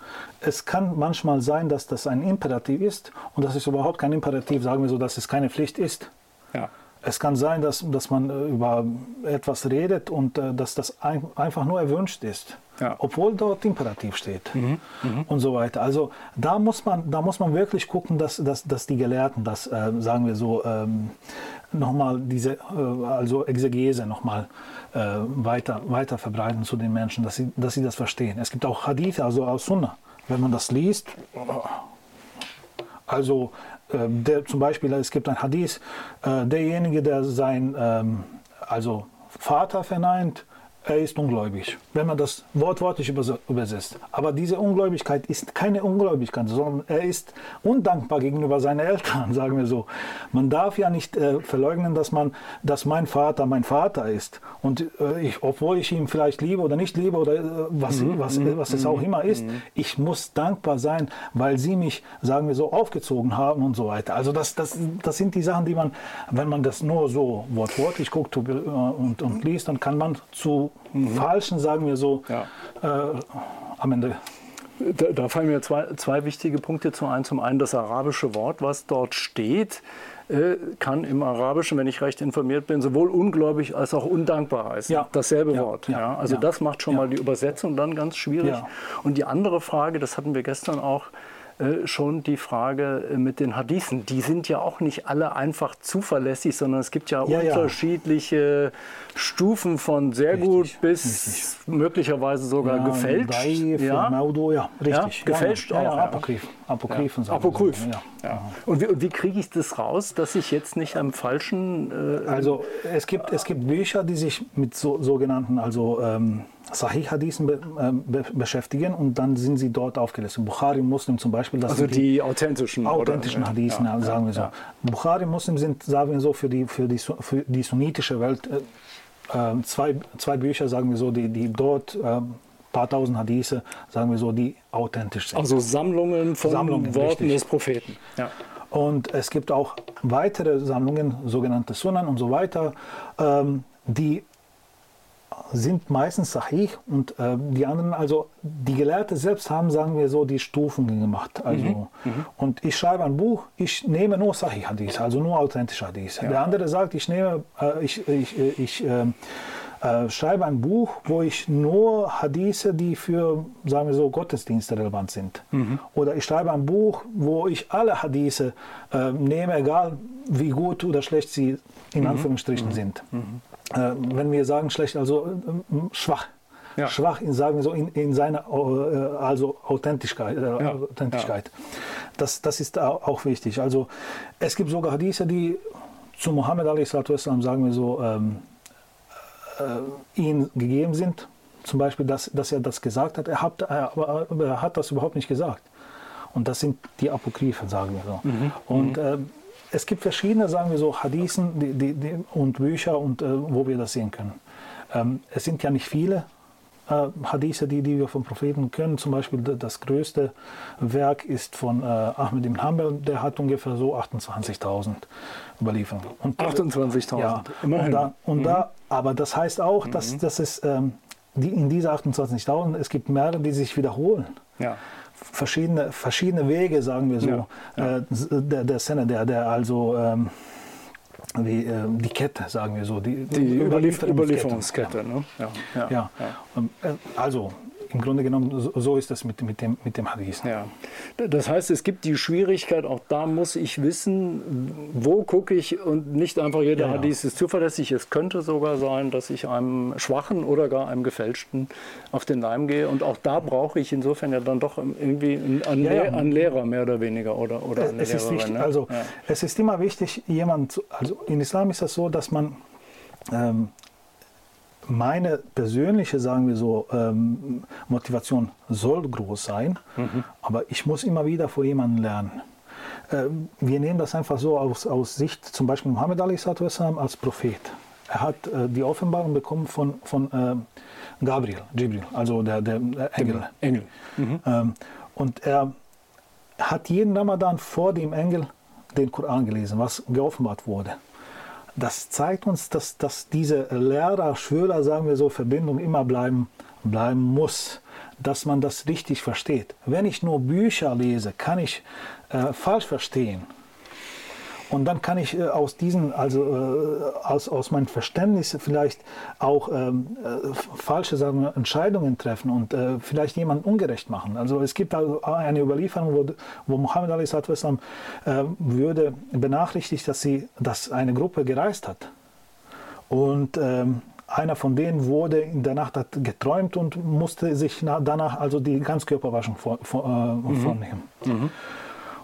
Es kann manchmal sein, dass das ein Imperativ ist und das ist überhaupt kein Imperativ, sagen wir so, dass es keine Pflicht ist. Ja. Es kann sein, dass, dass man äh, über etwas redet und äh, dass das ein, einfach nur erwünscht ist. Ja. Obwohl dort Imperativ steht mhm. Mhm. und so weiter. Also da muss man, da muss man wirklich gucken, dass, dass, dass die Gelehrten das, äh, sagen wir so, ähm, nochmal diese, äh, also Exegese nochmal äh, weiter, weiter verbreiten zu den Menschen, dass sie, dass sie das verstehen. Es gibt auch Hadith, also aus Sunnah. Wenn man das liest, also der, zum Beispiel, es gibt ein Hadith, äh, derjenige, der sein ähm, also Vater verneint, er ist ungläubig, wenn man das wortwörtlich übersetzt. Aber diese Ungläubigkeit ist keine Ungläubigkeit, sondern er ist undankbar gegenüber seinen Eltern, sagen wir so. Man darf ja nicht äh, verleugnen, dass, man, dass mein Vater mein Vater ist. Und äh, ich, obwohl ich ihn vielleicht liebe oder nicht liebe oder äh, was, mhm, was, mhm, was es auch mhm, immer ist, mhm. ich muss dankbar sein, weil sie mich, sagen wir so, aufgezogen haben und so weiter. Also das, das, das sind die Sachen, die man, wenn man das nur so wortwörtlich guckt und, und, und liest, dann kann man zu mhm. falschen, sagen wir so, ja. äh, am Ende. Da, da, fallen mir zwei, zwei wichtige Punkte zu ein. Zum einen das arabische Wort, was dort steht, äh, kann im Arabischen, wenn ich recht informiert bin, sowohl ungläubig als auch undankbar heißen. Ja. Dasselbe ja. Wort. Ja. ja. Also das macht schon mal die Übersetzung dann ganz schwierig. Und die andere Frage, das hatten wir gestern auch, äh, schon die Frage äh, mit den Hadithen. Die sind ja auch nicht alle einfach zuverlässig, sondern es gibt ja, ja unterschiedliche ja. Stufen von sehr richtig, gut bis richtig. möglicherweise sogar ja, gefälscht. Ja, Maudo, ja, richtig. gefälscht auch. Apokryph. Apokryphen ja. Apokryph. Ja. Und wie, wie kriege ich das raus, dass ich jetzt nicht am falschen. Äh, also es gibt, es gibt Bücher, die sich mit so, sogenannten, also ähm, Sahih-Hadithen be, äh, be, beschäftigen und dann sind sie dort aufgelistet. Bukhari Muslim zum Beispiel. also die, die, authentischen. Authentischen oder? Hadithen, ja, sagen wir so. Ja. Bukhari Muslim sind, sagen wir so, für die, für die, für die sunnitische Welt äh, äh, zwei, zwei Bücher, sagen wir so, die, die dort äh, paar tausend Hadithe, sagen wir so, die authentisch sind. Also Sammlungen von Sammlungen, Worten richtig. des Propheten. Ja. Und es gibt auch weitere Sammlungen, sogenannte Sunan und so weiter, ähm, die sind meistens Sahih und äh, die anderen, also die Gelehrten selbst haben, sagen wir so, die Stufen gemacht. Also, mhm. Mhm. Und ich schreibe ein Buch, ich nehme nur Sahih Hadith, also nur authentische Hadith. Ja. Der andere sagt, ich nehme, äh, ich, ich, ich äh, äh, schreibe ein Buch, wo ich nur Hadithe, die für, sagen wir so, Gottesdienste relevant sind. Mhm. Oder ich schreibe ein Buch, wo ich alle Hadithe äh, nehme, egal wie gut oder schlecht sie in mhm. Anführungsstrichen mhm. sind. Mhm. Äh, wenn wir sagen schlecht, also äh, schwach. Ja. Schwach in, sagen wir so, in, in seiner äh, also Authentischkeit. Äh, ja. Authentischkeit. Das, das ist auch wichtig. Also es gibt sogar Hadithe, die zu Mohammed a.s. sagen wir so, ähm, äh, ihm gegeben sind. Zum Beispiel, dass, dass er das gesagt hat, er hat, aber er hat das überhaupt nicht gesagt. Und das sind die Apokryphen, sagen wir so. Mhm. Und äh, es gibt verschiedene, sagen wir so, Hadithen die, die, die, und Bücher, und, äh, wo wir das sehen können. Ähm, es sind ja nicht viele äh, Hadithe, die, die wir vom Propheten können. Zum Beispiel das größte Werk ist von äh, Ahmed ibn Hanbal, der hat ungefähr so 28.000 Überlieferungen. 28.000, ja, immerhin. Und da, und mhm. da, aber das heißt auch, dass, mhm. dass es ähm, die, in diese 28.000, es gibt mehrere, die sich wiederholen. Ja verschiedene, verschiedene Wege, sagen wir so, ja. Äh, der, der Szene, der, der also ähm, wie, äh, die Kette, sagen wir so. Die, die Überlieferungskette. Überlieferungskette ne? ja, ja, ja. Ähm, äh, Also im Grunde genommen, so ist das mit, mit, dem, mit dem Hadith. Ja. Das heißt, es gibt die Schwierigkeit, auch da muss ich wissen, wo gucke ich und nicht einfach jeder ja, Hadith ist zuverlässig. Es könnte sogar sein, dass ich einem schwachen oder gar einem gefälschten auf den Leim gehe. Und auch da brauche ich insofern ja dann doch irgendwie einen, ja, ja. einen Lehrer mehr oder weniger oder, oder eine es Lehrerin. Ist wichtig, ne? also, Es ist immer wichtig, jemand, also in Islam ist das so, dass man ähm, meine persönliche, sagen wir so, ähm, Motivation soll groß sein, mhm. aber ich muss immer wieder vor jemandem lernen. Äh, wir nehmen das einfach so aus, aus Sicht, zum Beispiel Muhammad als Prophet. Er hat äh, die Offenbarung bekommen von, von äh, Gabriel, Jibril, also der, der, der Engel. Engel. Mhm. Ähm, und er hat jeden Ramadan vor dem Engel den Koran gelesen, was geoffenbart wurde das zeigt uns, dass, dass diese Lehrer-Schüler, sagen wir so, Verbindung immer bleiben, bleiben muss, dass man das richtig versteht. Wenn ich nur Bücher lese, kann ich äh, falsch verstehen. Und dann kann ich äh, aus diesen, also äh, aus, aus meinem Verständnis vielleicht auch ähm, äh, falsche sagen wir, Entscheidungen treffen und äh, vielleicht jemanden ungerecht machen. Also es gibt also eine Überlieferung, wo, wo Muhammad Ali äh, würde benachrichtigt, dass sie, dass eine Gruppe gereist hat. Und ähm, einer von denen wurde in der Nacht geträumt und musste sich danach also die Ganzkörperwaschung vor, vor, äh, mhm. vornehmen. Mhm.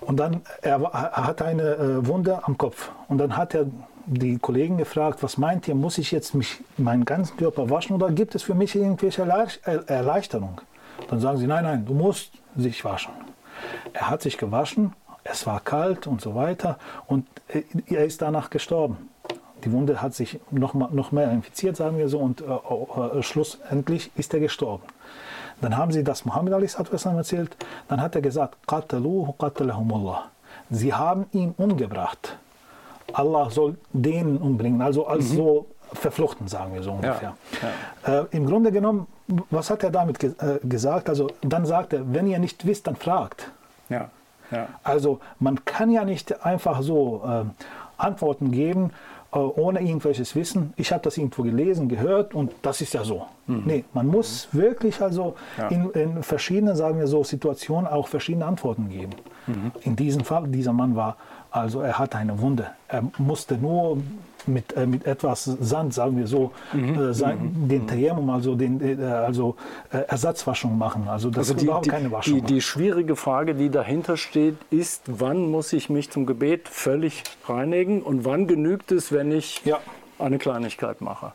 Und dann, er, er hatte eine äh, Wunde am Kopf. Und dann hat er die Kollegen gefragt, was meint ihr, muss ich jetzt mich meinen ganzen Körper waschen oder gibt es für mich irgendwelche Erleichterung? Dann sagen sie, nein, nein, du musst sich waschen. Er hat sich gewaschen, es war kalt und so weiter und äh, er ist danach gestorben. Die Wunde hat sich noch, mal, noch mehr infiziert, sagen wir so, und äh, äh, schlussendlich ist er gestorben. Dann haben sie das Muhammad erzählt. Dann hat er gesagt, Sie haben ihn umgebracht. Allah soll den umbringen, also als mhm. so verfluchten, sagen wir so ungefähr. Ja, ja. Äh, Im Grunde genommen, was hat er damit ge äh, gesagt? Also dann sagt er, wenn ihr nicht wisst, dann fragt. Ja, also man kann ja nicht einfach so äh, Antworten geben, ohne irgendwelches Wissen. Ich habe das irgendwo gelesen, gehört und das ist ja so. Mhm. Nee, man muss mhm. wirklich also ja. in, in, verschiedenen, sagen wir so, Situationen auch verschiedene Antworten geben. Mhm. In diesem Fall, dieser Mann war, also er hatte eine Wunde. Er musste nur mit, äh, mit etwas Sand, sagen wir so, mhm. äh, mhm. den Tayammum, also, den, äh, also äh, Ersatzwaschung machen. Also das also ist überhaupt keine Waschung. Die, die, schwierige Frage, die dahinter steht, ist, wann muss ich mich zum Gebet völlig reinigen und wann genügt es, wenn ich ja. eine Kleinigkeit mache?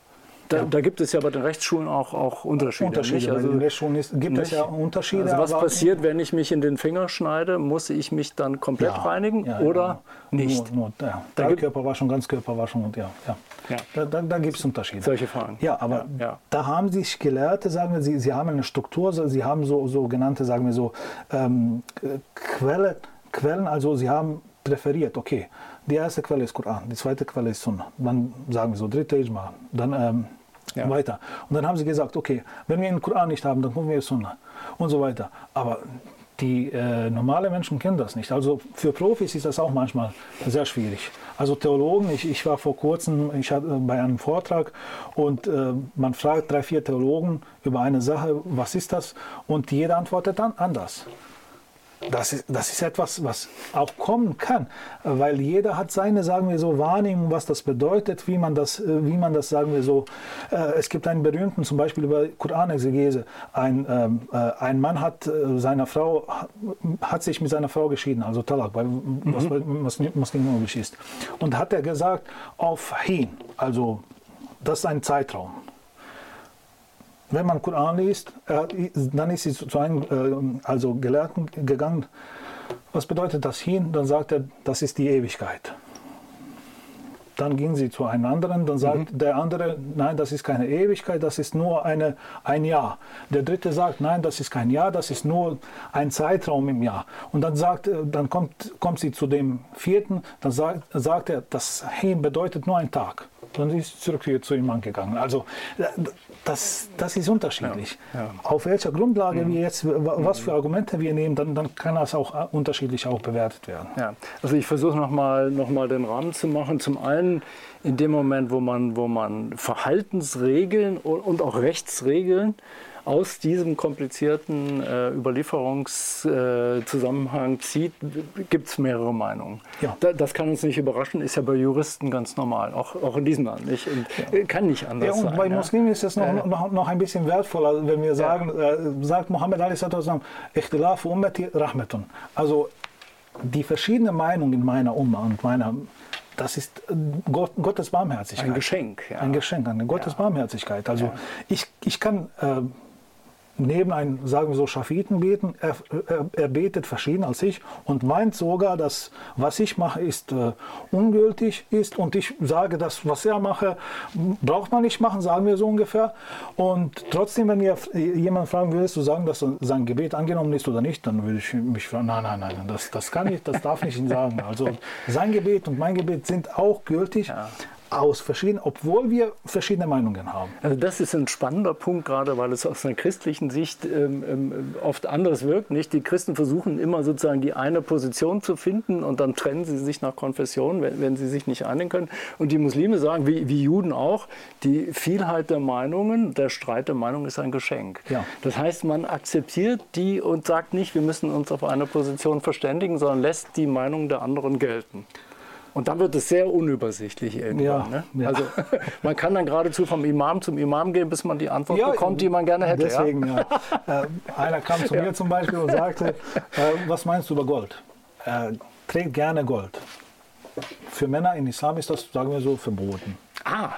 Da, ja. da, gibt es ja bei den Rechtsschulen auch, auch Unterschiede. Unterschiede. Also, bei den Rechtsschulen ist, gibt nicht, es ja Unterschiede. Also was passiert, wenn ich mich in den Finger schneide? Muss ich mich dann komplett ja, reinigen ja, oder nicht? Nur, nur ja. Teilkörperwaschung, Ganzkörperwaschung und ja. ja. Da, da, da gibt es Unterschiede. Solche Fragen. Ja, aber da haben sich Gelehrte, sagen wir, sie, sie haben eine Struktur, sie haben so sogenannte, sagen wir so, ähm, Quelle, Quellen, also sie haben präferiert, okay, die erste Quelle ist Koran, die zweite Quelle ist Sunnah, dann sagen wir so, dritte Ijma, dann ähm, ja. weiter. Und dann haben sie gesagt, okay, wenn wir den Koran nicht haben, dann gucken wir Sunna und so weiter. Aber die äh, normale Menschen kennen das nicht. Also für Profis ist das auch manchmal sehr schwierig. Also Theologen, ich, ich war vor kurzem ich hatte, bei einem Vortrag und äh, man fragt drei, vier Theologen über eine Sache, was ist das? Und jeder antwortet dann anders. Das ist, das ist etwas, was auch kommen kann, weil jeder hat seine, sagen wir so, Wahrnehmung, was das bedeutet, wie man das, wie man das, sagen wir so, äh, es gibt einen berühmten, zum Beispiel über Koranexegese, ein, ähm, äh, ein Mann hat äh, seiner Frau, hat sich mit seiner Frau geschieden, also Talak, weil, mhm. was, was Muslim ist. Und hat er gesagt, auf Hin, also das ist ein Zeitraum wenn man Koran liest, dann ist sie zu einem äh, also Gelehrten gegangen. Was bedeutet das hin? Dann sagt er, das ist die Ewigkeit. Dann ging sie zu einem anderen, dann sagt mhm. der andere, nein, das ist keine Ewigkeit, das ist nur eine, ein Jahr. Der dritte sagt, nein, das ist kein Jahr, das ist nur ein Zeitraum im Jahr. Und dann, sagt, äh, dann kommt, kommt sie zu dem vierten, dann sagt, sagt er, das Hin bedeutet nur ein Tag. Dann ist sie zurück zu ihm Mann gegangen. Also das, das ist unterschiedlich. Ja, ja. Auf welcher Grundlage mhm. wir jetzt, was für Argumente wir nehmen, dann, dann kann das auch äh, unterschiedlich auch bewertet werden. Ja. Also ich versuche nochmal noch mal den Rahmen zu machen. Zum einen in dem Moment, wo man, wo man Verhaltensregeln und auch Rechtsregeln aus diesem komplizierten äh, Überlieferungszusammenhang äh, zieht, gibt es mehrere Meinungen. Ja. Da, das kann uns nicht überraschen, ist ja bei Juristen ganz normal, auch, auch in diesem Land nicht. Ja. Kann nicht anders ja, und sein. Bei Muslimen ist es noch, äh, noch, noch ein bisschen wertvoller, wenn wir sagen, äh, sagt Mohammed Ali Ikhtilaf ummati rahmatun. Also die verschiedenen Meinungen in meiner Umma und meiner das ist äh, Gott, Gottes Barmherzigkeit. Ein Geschenk. Ja. Ein Geschenk, eine Gottes ja. Barmherzigkeit. Also ja. ich, ich kann äh, neben einem, sagen wir so, Schafiten beten. Er, er, er, betet verschieden als ich und meint sogar, dass was ich mache, ist äh, ungültig ist und ich sage, dass was er mache, braucht man nicht machen, sagen wir so ungefähr. Und trotzdem, wenn ihr jemand fragen würdest, du sagen, dass sein Gebet angenommen ist oder nicht, dann würde ich mich fragen, nein, nein, nein, das, das kann ich, das darf ich Ihnen sagen. Also sein Gebet und mein Gebet sind auch gültig. Ja. Aus verschiedenen, obwohl wir verschiedene Meinungen haben. Also das ist ein spannender Punkt, gerade weil es aus einer christlichen Sicht ähm, ähm, oft anders wirkt. Nicht? Die Christen versuchen immer sozusagen die eine Position zu finden und dann trennen sie sich nach Konfession, wenn, wenn sie sich nicht einigen können. Und die Muslime sagen, wie, wie Juden auch, die Vielheit der Meinungen, der Streit der Meinungen ist ein Geschenk. Ja. Das heißt, man akzeptiert die und sagt nicht, wir müssen uns auf eine Position verständigen, sondern lässt die Meinung der anderen gelten. Und dann wird es sehr unübersichtlich irgendwann. Ja, ne? ja. Also man kann dann geradezu vom Imam zum Imam gehen, bis man die Antwort ja, bekommt, die man gerne hätte. Deswegen, ja. äh, einer kam zu mir zum Beispiel und sagte, äh, was meinst du über Gold? Er trägt gerne Gold. Für Männer in Islam ist das, sagen wir so, verboten. Ah,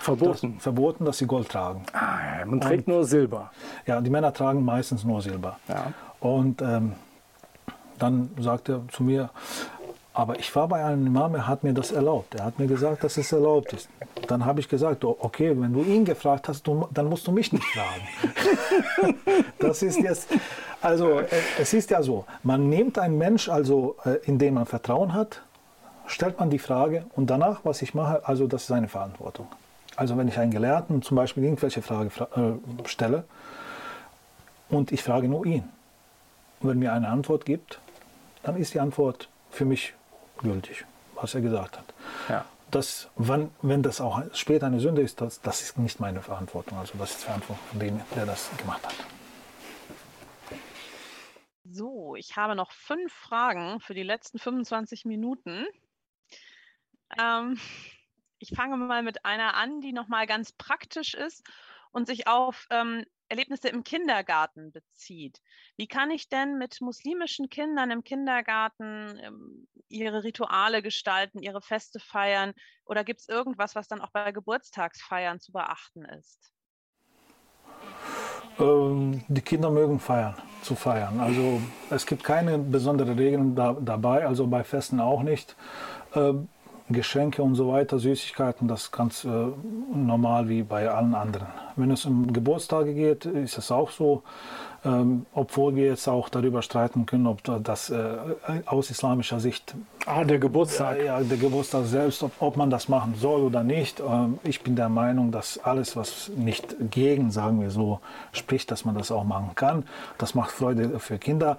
verboten. Das, verboten, dass sie Gold tragen. Ah, man trägt und, nur Silber. Ja, die Männer tragen meistens nur Silber. Ja. Und ähm, dann sagte er zu mir, aber ich war bei einem Imam, er hat mir das erlaubt. Er hat mir gesagt, dass es erlaubt ist. Dann habe ich gesagt, okay, wenn du ihn gefragt hast, du, dann musst du mich nicht fragen. das ist jetzt, also äh, es ist ja so, man nimmt einen Mensch, also äh, in dem man Vertrauen hat, stellt man die Frage und danach, was ich mache, also das ist seine Verantwortung. Also wenn ich einen Gelehrten zum Beispiel irgendwelche Frage äh, stelle und ich frage nur ihn, und wenn mir eine Antwort gibt, dann ist die Antwort für mich gültig, was er gesagt hat. Ja. Das, wann, wenn das auch später eine Sünde ist, das, das ist nicht meine Verantwortung. Also das ist die Verantwortung von dem, der das gemacht hat. So, ich habe noch fünf Fragen für die letzten 25 Minuten. Ähm, ich fange mal mit einer an, die nochmal ganz praktisch ist und sich auf ähm, Erlebnisse im Kindergarten bezieht. Wie kann ich denn mit muslimischen Kindern im Kindergarten ähm, ihre Rituale gestalten, ihre Feste feiern? Oder gibt es irgendwas, was dann auch bei Geburtstagsfeiern zu beachten ist? Ähm, die Kinder mögen feiern, zu feiern. Also es gibt keine besonderen Regeln da, dabei, also bei Festen auch nicht. Ähm, Geschenke und so weiter, Süßigkeiten, das ist ganz äh, normal wie bei allen anderen. Wenn es um Geburtstage geht, ist es auch so, ähm, obwohl wir jetzt auch darüber streiten können, ob das äh, aus islamischer Sicht. Ah, der Geburtstag. Ja, der Geburtstag selbst, ob, ob man das machen soll oder nicht. Ähm, ich bin der Meinung, dass alles, was nicht gegen, sagen wir so, spricht, dass man das auch machen kann. Das macht Freude für Kinder.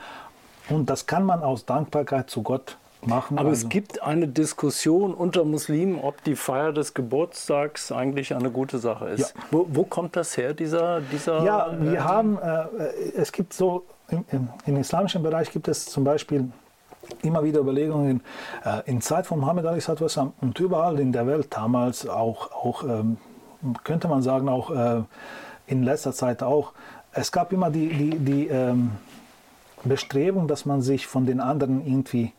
Und das kann man aus Dankbarkeit zu Gott machen. Aber also. es gibt eine Diskussion unter Muslimen, ob die Feier des Geburtstags eigentlich eine gute Sache ist. Ja. Wo, wo, kommt das her, dieser... dieser ja, wir äh, haben, äh, es gibt so, im, im, im, islamischen Bereich gibt es zum Beispiel immer wieder Überlegungen, äh, in Zeit von Muhammad a.s. und überall in der Welt damals auch, auch ähm, könnte man sagen, auch äh, in letzter Zeit auch, es gab immer die, die, die ähm, Bestrebung, dass man sich von den anderen irgendwie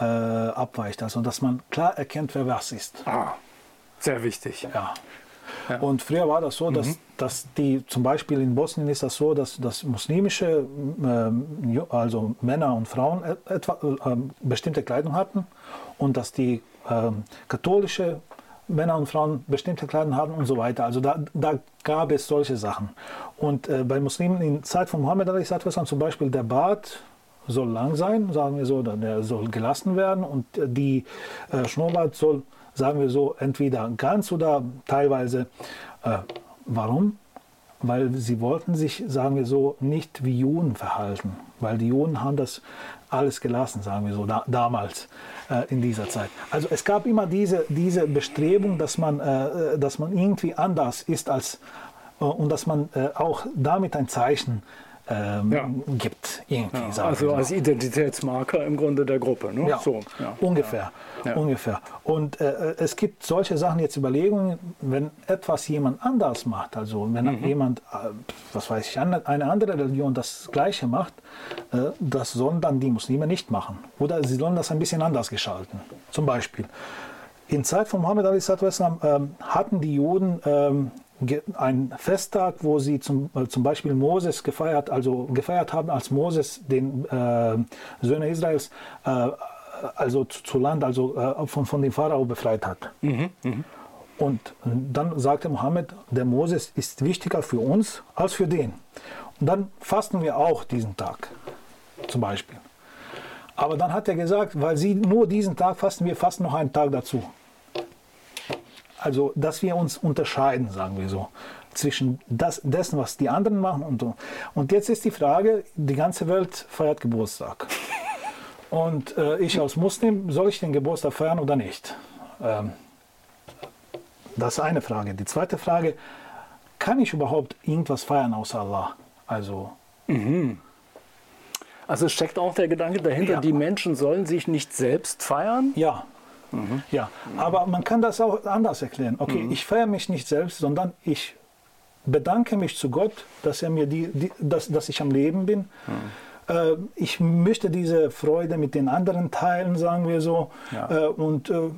äh, abweicht. Also dass man klar erkennt, wer was ist. Ah, sehr wichtig. Ja. ja. Und früher war das so, dass, mhm. dass die, zum Beispiel in Bosnien ist das so, dass, dass muslimische, äh, also Männer und Frauen etwa, äh, bestimmte Kleidung hatten und dass die ähm, katholische Männer und Frauen bestimmte Kleidung haben und so weiter. Also da, da gab es solche Sachen. Und äh, bei Muslimen in Zeit von Mohammed zum Beispiel der Bart soll lang sein, sagen wir so, der soll gelassen werden und die äh, Schnurrbart soll, sagen wir so, entweder ganz oder teilweise. Äh, warum? Weil sie wollten sich, sagen wir so, nicht wie Juden verhalten, weil die Juden haben das alles gelassen, sagen wir so, da, damals äh, in dieser Zeit. Also es gab immer diese, diese Bestrebung, dass man, äh, dass man irgendwie anders ist als äh, und dass man äh, auch damit ein Zeichen ähm, ja. gibt. Irgendwie, ja, also als Identitätsmarker im Grunde der Gruppe. Ne? Ja, so, ungefähr. ungefähr. Und äh, es gibt solche Sachen, jetzt Überlegungen, wenn etwas jemand anders macht, also wenn mhm. jemand, äh, was weiß ich, eine andere Religion das Gleiche macht, äh, das sollen dann die Muslime nicht machen. Oder sie sollen das ein bisschen anders gestalten. Zum Beispiel. In Zeit von Mohammed ähm, hatten die Juden ähm, ein Festtag, wo sie zum, äh, zum Beispiel Moses gefeiert, also gefeiert haben, als Moses den äh, Söhne Israels äh, also zu, zu, Land, also äh, von, von dem Pharao befreit hat. Mhm, mh. Und dann sagte Mohammed, der Moses ist wichtiger für uns als für den. Und dann fasten wir auch diesen Tag, zum Beispiel. Aber dann hat er gesagt, weil sie nur diesen Tag fasten, wir fasten noch einen Tag dazu. Also dass wir uns unterscheiden, sagen wir so, zwischen das, dessen, was die anderen machen und und jetzt ist die Frage, die ganze Welt feiert Geburtstag. Und äh, ich als Muslim, soll ich den Geburtstag feiern oder nicht? Ähm, das ist eine Frage. Die zweite Frage, kann ich überhaupt irgendwas feiern außer Allah? Also. Mhm. Also steckt auch der Gedanke dahinter, ja. die Menschen sollen sich nicht selbst feiern? Ja. Mhm. Ja, aber man kann das auch anders erklären. Okay, mhm. ich feiere mich nicht selbst, sondern ich bedanke mich zu Gott, dass er mir die, die dass, dass ich am Leben bin. Mhm. Äh, ich möchte diese Freude mit den anderen teilen, sagen wir so. Ja. Äh, und äh,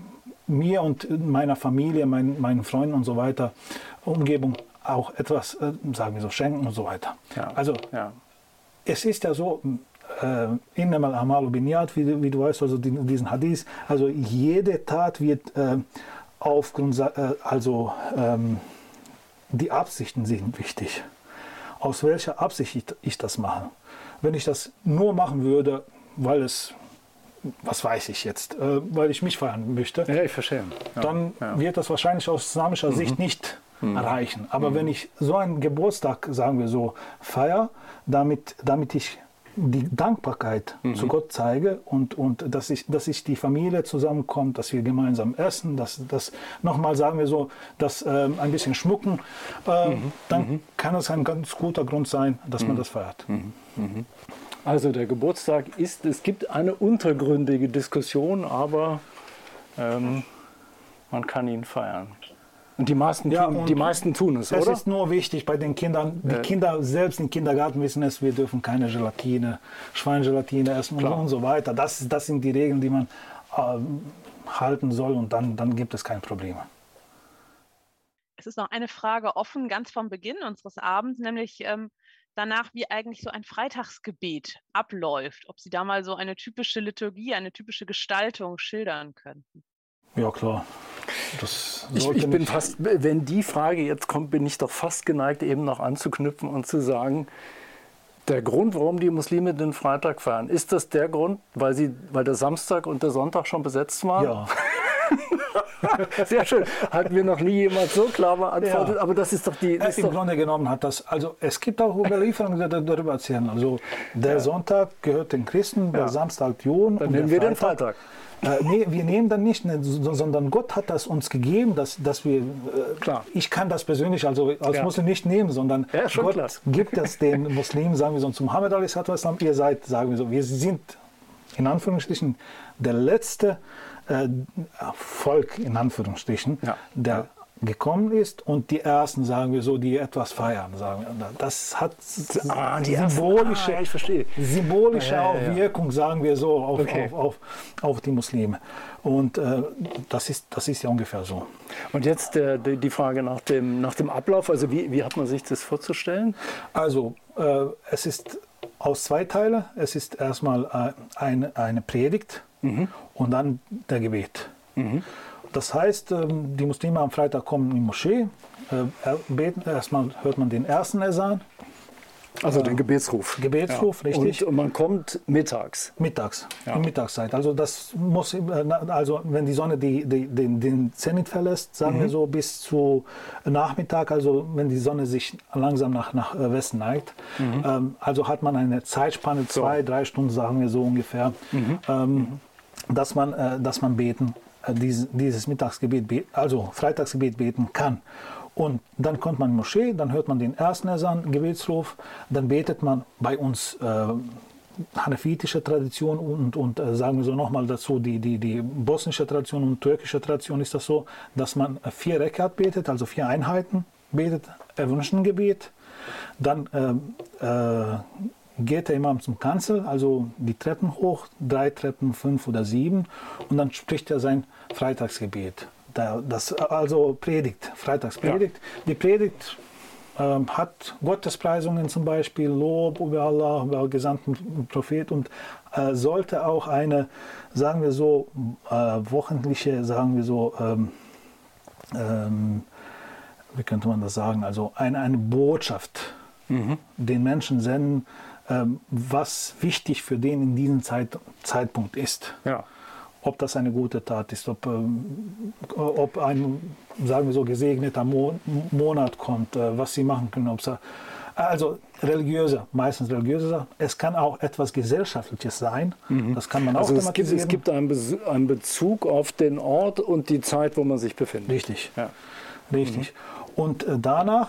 mir und meiner Familie, mein, meinen Freunden und so weiter, Umgebung auch etwas, äh, sagen wir so, schenken und so weiter. Ja. Also ja. es ist ja so, äh, innamal amalu binyat, wie, wie du weißt, also diesen Hadith, also jede Tat wird äh, aufgrund, äh, also ähm, die Absichten sind wichtig. Aus welcher Absicht ich, ich das mache. Wenn ich das nur machen würde, weil es was weiß ich jetzt, äh, weil ich mich feiern möchte, ja, ich verstehe. Ja, dann ja. wird das wahrscheinlich aus islamischer mhm. Sicht nicht mhm. erreichen. Aber mhm. wenn ich so einen Geburtstag, sagen wir so, feiere, damit, damit ich die Dankbarkeit mhm. zu Gott zeige und, und dass, ich, dass ich die Familie zusammenkommt, dass wir gemeinsam essen, dass, dass nochmal sagen wir so, dass ähm, ein bisschen schmucken, äh, mhm. dann mhm. kann es ein ganz guter Grund sein, dass man mhm. das feiert. Mhm. Mhm. Also der Geburtstag ist, es gibt eine untergründige Diskussion, aber ähm, man kann ihn feiern. Und die meisten, ja, tun, die meisten tun es, es oder? Es ist nur wichtig bei den Kindern. Die äh. Kinder selbst im Kindergarten wissen es, wir dürfen keine Gelatine, Schweingelatine essen und, und, so weiter. Das, das sind die Regeln, die man äh, halten soll und dann, dann gibt es keine Probleme. Es ist noch eine Frage offen, ganz vom Beginn unseres Abends, nämlich ähm, danach, wie eigentlich so ein Freitagsgebet abläuft. Ob Sie da mal so eine typische Liturgie, eine typische Gestaltung schildern könnten. Ja, klar. ich, ich bin fast, wenn die Frage jetzt kommt, bin ich doch fast geneigt, eben noch anzuknüpfen und zu sagen, der Grund, warum die Muslime den Freitag feiern, ist das der Grund, weil, sie, weil der Samstag und der Sonntag schon besetzt waren? Ja. Sehr schön. Hat mir noch nie jemand so klar beantwortet, ja. aber das ist doch die. Das Im Grunde genommen hat das, also es gibt auch Überlieferungen, die darüber erzählen. Also der ja. Sonntag gehört den Christen, der Samstag Juden. Dann nehmen wir den Freitag. Äh, nee, wir nehmen dann nicht, ne, sondern Gott hat das uns gegeben, dass, dass wir, äh, klar. ich kann das persönlich also als ja. Muslim nicht nehmen, sondern ja, Gott klar. gibt das den Muslimen, sagen wir so, zum Muhammad a.s. ihr seid, sagen wir so, wir sind in Anführungsstrichen der letzte äh, Volk, in Anführungsstrichen, ja. der gekommen ist und die ersten, sagen wir so, die etwas feiern. Sagen wir. Das hat ah, die symbolische, ah, symbolische ja, ja, ja. Wirkung, sagen wir so, auf, okay. auf, auf, auf, die Muslime. Und äh, das, ist, das ist ja ungefähr so. Und jetzt äh, die Frage nach dem, nach dem Ablauf, also wie, wie hat man sich das vorzustellen? Also äh, es ist aus zwei Teilen. Es ist erstmal äh, eine, eine Predigt mhm. und dann der Gebet. Mhm. Das heißt, ähm, die Muslime am Freitag kommen in die Moschee, äh, beten, erstmal hört man den ersten Esan. Also den Gebetsruf. Gebetsruf, ja. richtig. Und man kommt mittags. Mittags, ja. in Mittagszeit. Also das muss, äh, also wenn die Sonne die, die, den, den Zenit verlässt, sagen mhm. wir so, bis zu Nachmittag, also wenn die Sonne sich langsam nach, nach äh, Westen neigt, mhm. ähm, also hat man eine Zeitspanne, zwei, so. drei Stunden, sagen wir so ungefähr, mhm. ähm, dass, man, äh, dass man beten äh, dieses, dieses Mittagsgebet, also Freitagsgebet beten kann. Und dann kommt man in die Moschee, dann hört man den ersten Esan, Gebetsruf, dann betet man bei uns äh, hanafitische Tradition und, und äh, sagen wir so nochmal dazu, die, die, die bosnische Tradition und türkische Tradition ist das so, dass man vier Rekat betet, also vier Einheiten betet, erwünschten Gebet, dann äh, äh, geht der Imam zum Kanzel, also die Treppen hoch, drei Treppen, fünf oder sieben, und dann spricht er sein Freitagsgebet. Das, also Predigt, Freitagspredigt. Ja. Die Predigt ähm, hat Gottespreisungen zum Beispiel, Lob über Allah, über gesandten Prophet und äh, sollte auch eine, sagen wir so, äh, wochentliche, sagen wir so, ähm, ähm, wie könnte man das sagen, also eine, eine Botschaft mhm. den Menschen senden, was wichtig für den in diesem Zeit, Zeitpunkt ist. Ja. ob das eine gute Tat ist, ob, ähm, ob ein, sagen wir so, gesegneter Mo Monat kommt, äh, was sie machen können. Ob sie, also religiöse, meistens religiöse Es kann auch etwas Gesellschaftliches sein. Mhm. Das kann man also auch es gibt, es gibt einen, Be einen, Bezug auf den Ort und die Zeit, wo man sich befindet. Richtig. Ja. Richtig. Mhm. Und äh, danach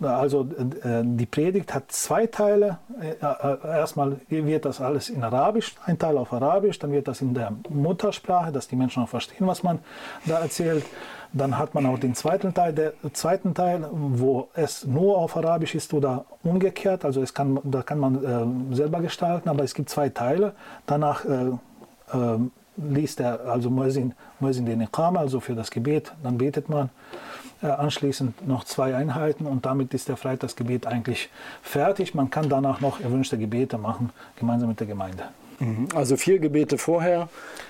also äh, die Predigt hat zwei Teile. Äh, äh, erstmal wird das alles in Arabisch, ein Teil auf Arabisch, dann wird das in der Muttersprache, dass die Menschen auch verstehen, was man da erzählt. Dann hat man auch den zweiten Teil, der zweiten Teil, wo es nur auf Arabisch ist oder umgekehrt. Also es kann, da kann man selber gestalten, aber es gibt zwei Teile. Danach äh, äh, liest er, also Muezzin den Iqama, also für das Gebet, dann betet man. Äh, anschließend noch zwei Einheiten und damit ist der Freitagsgebet eigentlich fertig. Man kann danach noch erwünschte Gebete machen, gemeinsam mit der Gemeinde. Mhm. Also vier Gebete vorher,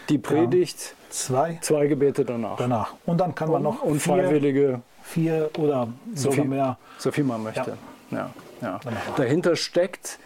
die Predigt, ja. zwei, zwei Gebete danach. Danach. Und dann kann man noch und vier, Freiwillige vier oder so viel, mehr. So viel man möchte. Ja. Ja, ja. Dahinter steckt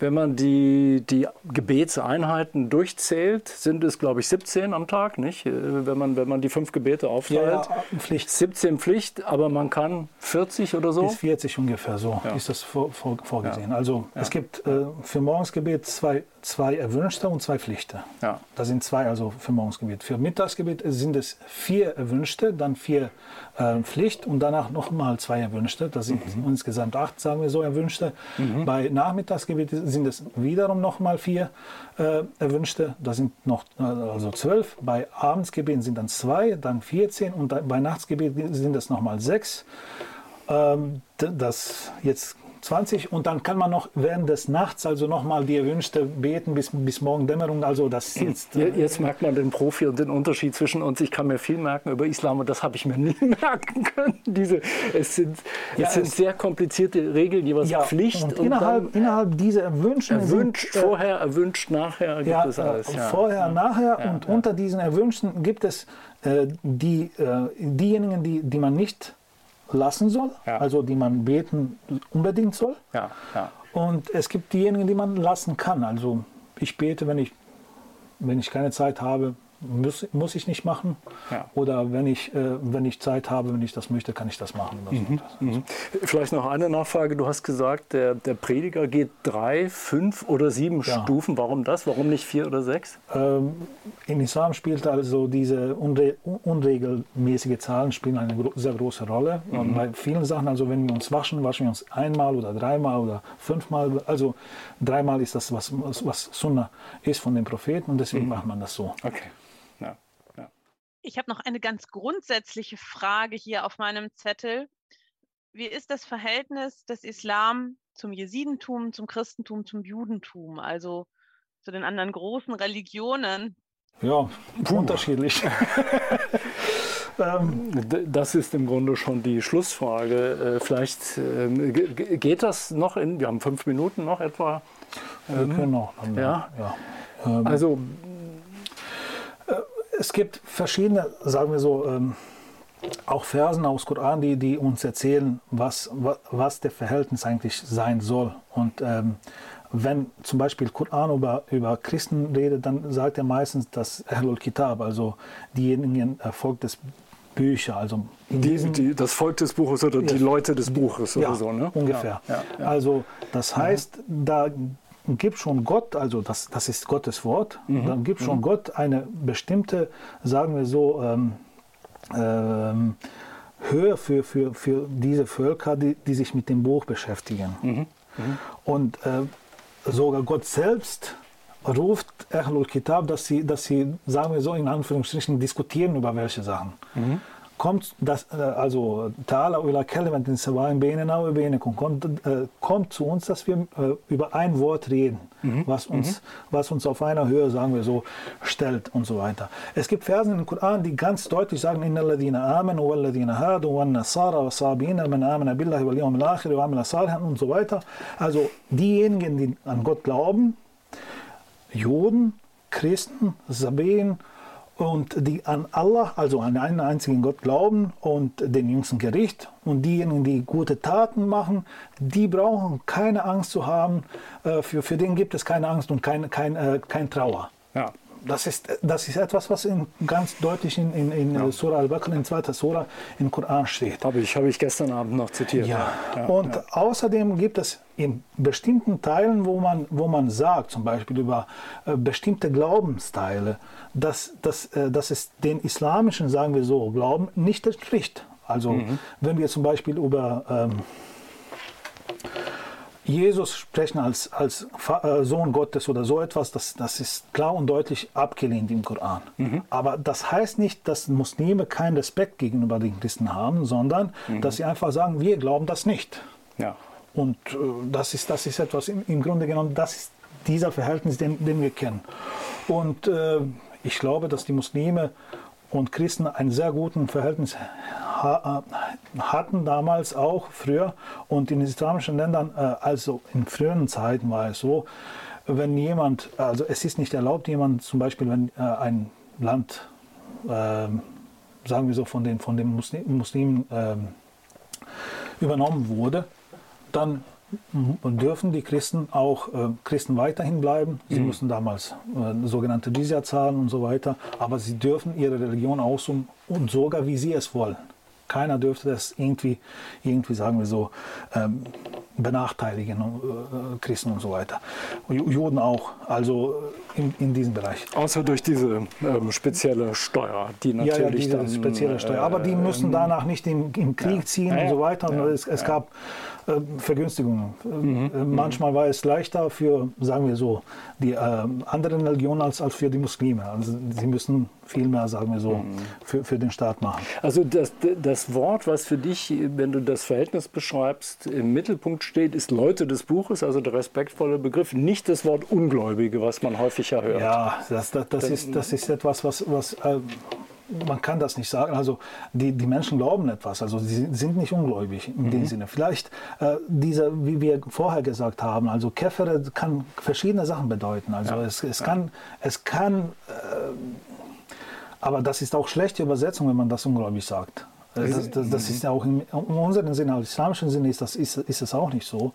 wenn man die, die Gebetseinheiten durchzählt, sind es, glaube ich, 17 am Tag, nicht? Äh, wenn man, wenn man die fünf Gebete aufteilt. Ja, ja, Pflicht. 17 Pflicht, aber man kann 40 oder so? Bis 40 ungefähr, so ja. ist das vor, vor, vorgesehen. Also es gibt äh, für Morgensgebet zwei zwei erwünschte und zwei Pflichten. Ja. Das sind zwei, also für Morgensgebet. Für Mittagsgebet sind es vier erwünschte, dann vier äh, Pflicht und danach nochmal zwei erwünschte. Das sind mhm. insgesamt acht, sagen wir so, erwünschte. Mhm. Bei Nachmittagsgebet sind es wiederum nochmal vier äh, erwünschte. Das sind noch äh, also zwölf. Bei Abendsgebet sind dann zwei, dann 14 und bei Nachtsgebet sind es nochmal sechs. Ähm, das jetzt 20 und dann kann man noch während des Nachts also nochmal die erwünschte beten bis, bis morgen Dämmerung. Also das jetzt, äh, jetzt merkt man den Profi und den Unterschied zwischen uns. Ich kann mir viel merken über Islam und das habe ich mir nie merken können. Diese, es sind, ja, es sind es sehr komplizierte Regeln, jeweils ja, Pflicht. Und, und innerhalb, innerhalb dieser Erwünschten erwünscht sind, äh, vorher, erwünscht nachher gibt ja, es alles. Ja. Vorher, nachher und unter diesen Erwünschten gibt es äh, die, äh, diejenigen, die, die man nicht lassen soll, ja. also die man beten unbedingt soll. Ja, ja. Und es gibt diejenigen, die man lassen kann. Also ich bete, wenn ich, wenn ich keine Zeit habe, muss, muss ich nicht machen. Ja. Oder wenn ich, äh, wenn ich Zeit habe, wenn ich das möchte, kann ich das machen. Mhm. Mhm. Vielleicht noch eine Nachfrage. Du hast gesagt, der, der Prediger geht drei, fünf oder sieben ja. Stufen. Warum das? Warum nicht vier oder sechs? Ähm, Im Islam spielt also diese unre unregelmäßige Zahlen spielen eine gro sehr große Rolle. Mhm. Und bei vielen Sachen, also wenn wir uns waschen, waschen wir uns einmal oder dreimal oder fünfmal. Also dreimal ist das, was, was Sunnah ist von den Propheten und deswegen mhm. macht man das so. Okay. Ich habe noch eine ganz grundsätzliche Frage hier auf meinem Zettel. Wie ist das Verhältnis des Islam zum Jesidentum, zum Christentum, zum Judentum, also zu den anderen großen Religionen? Ja, Puh. unterschiedlich. Ähm, das ist im Grunde schon die Schlussfrage. Äh, vielleicht ähm, geht das noch in, wir haben fünf Minuten noch etwa. Wir können noch. Ja. ja. Ähm, also es gibt verschiedene, sagen wir so, ähm, auch Versen aus Koran, die, die uns erzählen, was, was der Verhältnis eigentlich sein soll. Und ähm, wenn zum Beispiel Koran über, über Christen redet, dann sagt er meistens das Ahlul Kitab, also diejenigen äh, Volk des Bücher, also die, die, das Volk des Buches oder ja, die Leute des Buches ja, oder so, ne? Ungefähr. Ja, also das heißt, da gibt schon Gott, also das, das ist Gottes Wort, mhm. dann gibt schon mhm. Gott eine bestimmte, sagen wir so, ähm, ähm, Höhe für, für, für diese Völker, die, die sich mit dem Buch beschäftigen. Mhm. mhm. Und äh, sogar Gott selbst ruft Ahlul Kitab, dass sie, dass sie, sagen wir so in Anführungsstrichen, diskutieren über welche Sachen. Kommt das, äh, also kalimatin sawain bainana wa bainakum, kommt, äh, kommt zu uns, dass wir äh, über ein Wort reden, mhm. was, uns, mhm. was uns auf einer Höhe, sagen wir so, stellt und so weiter. Es gibt Versen im Koran, die ganz deutlich sagen, inna alladhina amanu walladhina hadu nasara wa sabina man amana billahi wal yawmil akhir wa amila salihan und so weiter. Also diejenigen, die an Gott glauben, Juden, Christen, Sabinen, und die an Allah, also an einen einzigen Gott glauben und den jüngsten Gericht. Und diejenigen, die gute Taten machen, die brauchen keine Angst zu haben. Äh, für, für den gibt es keine Angst und kein, kein, äh, kein Trauer. Ja. Das ist, das ist etwas, was in, ganz deutlich in, in, in ja. Surah Al-Baqarah, in zweiter Surah im Koran steht. Habe ich, habe ich gestern Abend noch zitiert. Ja. ja. Und ja. außerdem gibt es in bestimmten Teilen, wo man, wo man sagt, zum Beispiel über äh, bestimmte Glaubensteile, dass, dass, äh, dass es den islamischen, sagen wir so, Glauben nicht entspricht. Also mhm. wenn wir zum Beispiel über ähm, Jesus sprechen als, als äh, Sohn Gottes oder so etwas, das, das ist klar und deutlich abgelehnt im Koran. Mhm. Aber das heißt nicht, dass Muslime keinen Respekt gegenüber den Christen haben, sondern mhm. dass sie einfach sagen, wir glauben das nicht. Ja. Und äh, das, ist, das ist etwas, im, im, Grunde genommen, das ist dieser Verhältnis, den, den wir kennen. Und äh, ich glaube, dass die Muslime und Christen ein sehr gutes Verhältnis hatten damals auch früher. Und in islamischen Ländern, äh, also in früheren Zeiten war es so, wenn jemand, also es ist nicht erlaubt, jemand zum Beispiel, wenn äh, ein Land, äh, sagen wir so, von den, von den Muslimen äh, übernommen wurde, dann dürfen die Christen auch äh, Christen weiterhin bleiben. Sie mhm. mussten damals äh, sogenannte Jizya zahlen und so weiter, aber sie dürfen ihre Religion ausüben und sogar wie sie es wollen. Keiner dürfte das irgendwie, irgendwie sagen wir so, ähm, benachteiligen, äh, Christen und so weiter. Juden auch, also äh, in, in diesem Bereich. Außer durch diese ähm, spezielle Steuer, die natürlich ja, ja, diese dann, spezielle Steuer. Aber die müssen äh, danach nicht im, im Krieg ja. ziehen und so weiter. Und es, es gab äh, Vergünstigungen. Mhm. Äh, manchmal war es leichter für, sagen wir so, die äh, anderen Religionen als, als für die Muslime. Also sie müssen viel mehr, sagen wir so, mhm. für, für den Staat machen. Also das, das Wort, was für dich, wenn du das Verhältnis beschreibst, im Mittelpunkt steht, ist Leute des Buches, also der respektvolle Begriff, nicht das Wort Ungläubige, was man häufiger hört. Ja, das, das, das, ist, das ist etwas, was, was äh, man kann das nicht sagen. Also die, die Menschen glauben etwas, also sie sind nicht ungläubig in mhm. dem Sinne. Vielleicht äh, diese, wie wir vorher gesagt haben, also Kefere kann verschiedene Sachen bedeuten. Also ja. es, es ja. kann, es kann äh, aber das ist auch schlechte Übersetzung, wenn man das ungläubig sagt. Das, das, das, ist ja auch in, in unserem Sinne, im islamischen Sinne ist, das, ist, ist es auch nicht so.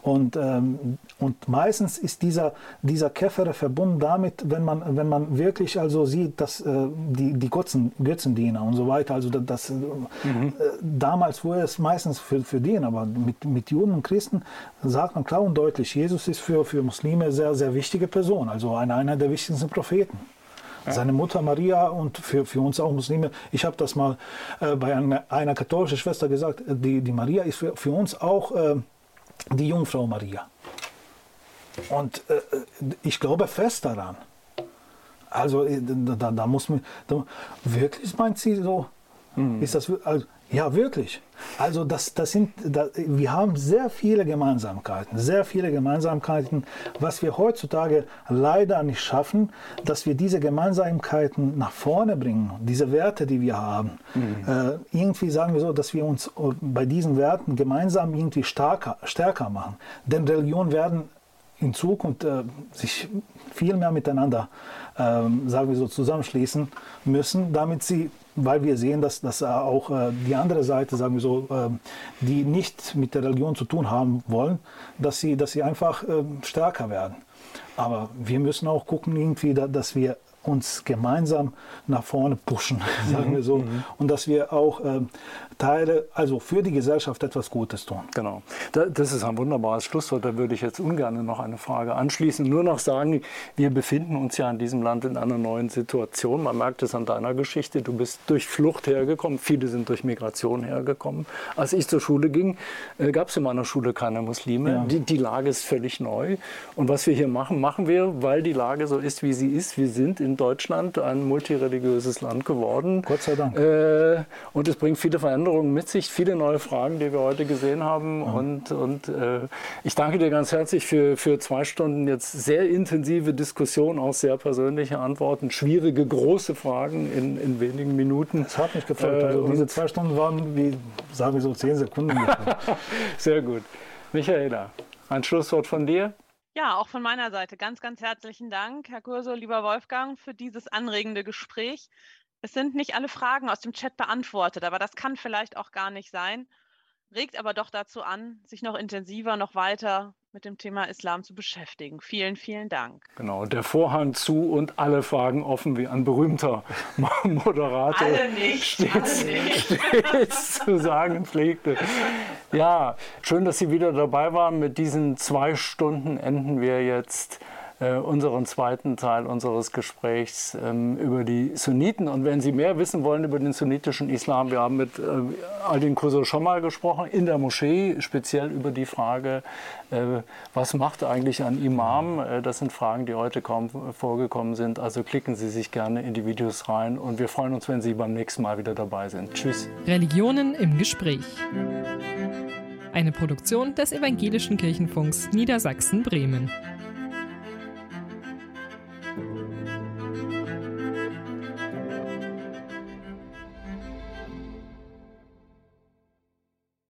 Und, ähm, und meistens ist dieser, dieser Käfer verbunden damit, wenn man, wenn man wirklich also sieht, dass äh, die, die Götzen, Götzendiener und so weiter, also das, mhm. äh, damals wurde es meistens für, für den, aber mit, mit Juden und Christen sagt man klar und deutlich, Jesus ist für, für Muslime sehr, sehr wichtige Person, also einer, einer der wichtigsten Propheten. Seine Mutter Maria und für, für uns auch Muslime, ich habe das mal äh, bei einer, einer, katholischen Schwester gesagt, die, die Maria ist für, für uns auch äh, die Jungfrau Maria. Und äh, ich glaube fest daran. Also äh, da, da muss man, da, wirklich meint sie so, mhm. ist das, also, ja, wirklich. Also das, das sind, das, wir haben sehr viele Gemeinsamkeiten, sehr viele Gemeinsamkeiten, was wir heutzutage leider nicht schaffen, dass wir diese Gemeinsamkeiten nach vorne bringen, diese Werte, die wir haben. Mhm. Äh, irgendwie sagen wir so, dass wir uns bei diesen Werten gemeinsam irgendwie stärker, stärker machen. Denn Religionen werden in Zukunft äh, sich viel mehr miteinander, äh, sagen wir so, zusammenschließen müssen, damit sie weil wir sehen, dass, dass auch äh, die andere Seite, sagen wir so, äh, die nicht mit der Religion zu tun haben wollen, dass sie, dass sie einfach äh, stärker werden. Aber wir müssen auch gucken, irgendwie, dass wir uns gemeinsam nach vorne pushen, sagen wir so, mhm. und dass wir auch äh, Teile, also für die Gesellschaft etwas Gutes tun. Genau. Das ist ein wunderbares Schlusswort. Da würde ich jetzt ungern noch eine Frage anschließen. Nur noch sagen, wir befinden uns ja in diesem Land in einer neuen Situation. Man merkt es an deiner Geschichte. Du bist durch Flucht hergekommen. Viele sind durch Migration hergekommen. Als ich zur Schule ging, äh, gab es in meiner Schule keine Muslime. Ja. Die, die Lage ist völlig neu. Und was wir hier machen, machen wir, weil die Lage so ist, wie sie ist. Wir sind in Deutschland ein multireligiöses Land geworden. Gott sei Dank. Äh, und es bringt viele Veränderungen mit sich, viele neue Fragen, die wir heute gesehen haben. Ja. Und, und äh, ich danke dir ganz herzlich für, für zwei Stunden jetzt sehr intensive Diskussion, auch sehr persönliche Antworten, schwierige, große Fragen in, in wenigen Minuten. Es hat mich gefreut. Also äh, diese zwei Stunden waren wie, sagen wir so, zehn Sekunden. sehr gut. Michaela, ein Schlusswort von dir? Ja, auch von meiner Seite ganz, ganz herzlichen Dank, Herr Kurso, lieber Wolfgang, für dieses anregende Gespräch. Es sind nicht alle Fragen aus dem Chat beantwortet, aber das kann vielleicht auch gar nicht sein. Regt aber doch dazu an, sich noch intensiver, noch weiter mit dem Thema Islam zu beschäftigen. Vielen, vielen Dank. Genau, der Vorhang zu und alle Fragen offen, wie ein berühmter Moderator alle nicht, stets, alle nicht. stets zu sagen pflegte. Ja, schön, dass Sie wieder dabei waren. Mit diesen zwei Stunden enden wir jetzt äh, unseren zweiten Teil unseres Gesprächs ähm, über die Sunniten. Und wenn Sie mehr wissen wollen über den sunnitischen Islam, wir haben mit äh, Aldin Kuso schon mal gesprochen, in der Moschee, speziell über die Frage, äh, was macht eigentlich ein Imam? Äh, das sind Fragen, die heute kaum vorgekommen sind. Also klicken Sie sich gerne in die Videos rein und wir freuen uns, wenn Sie beim nächsten Mal wieder dabei sind. Tschüss. Religionen im Gespräch. Eine Produktion des Evangelischen Kirchenfunks Niedersachsen-Bremen.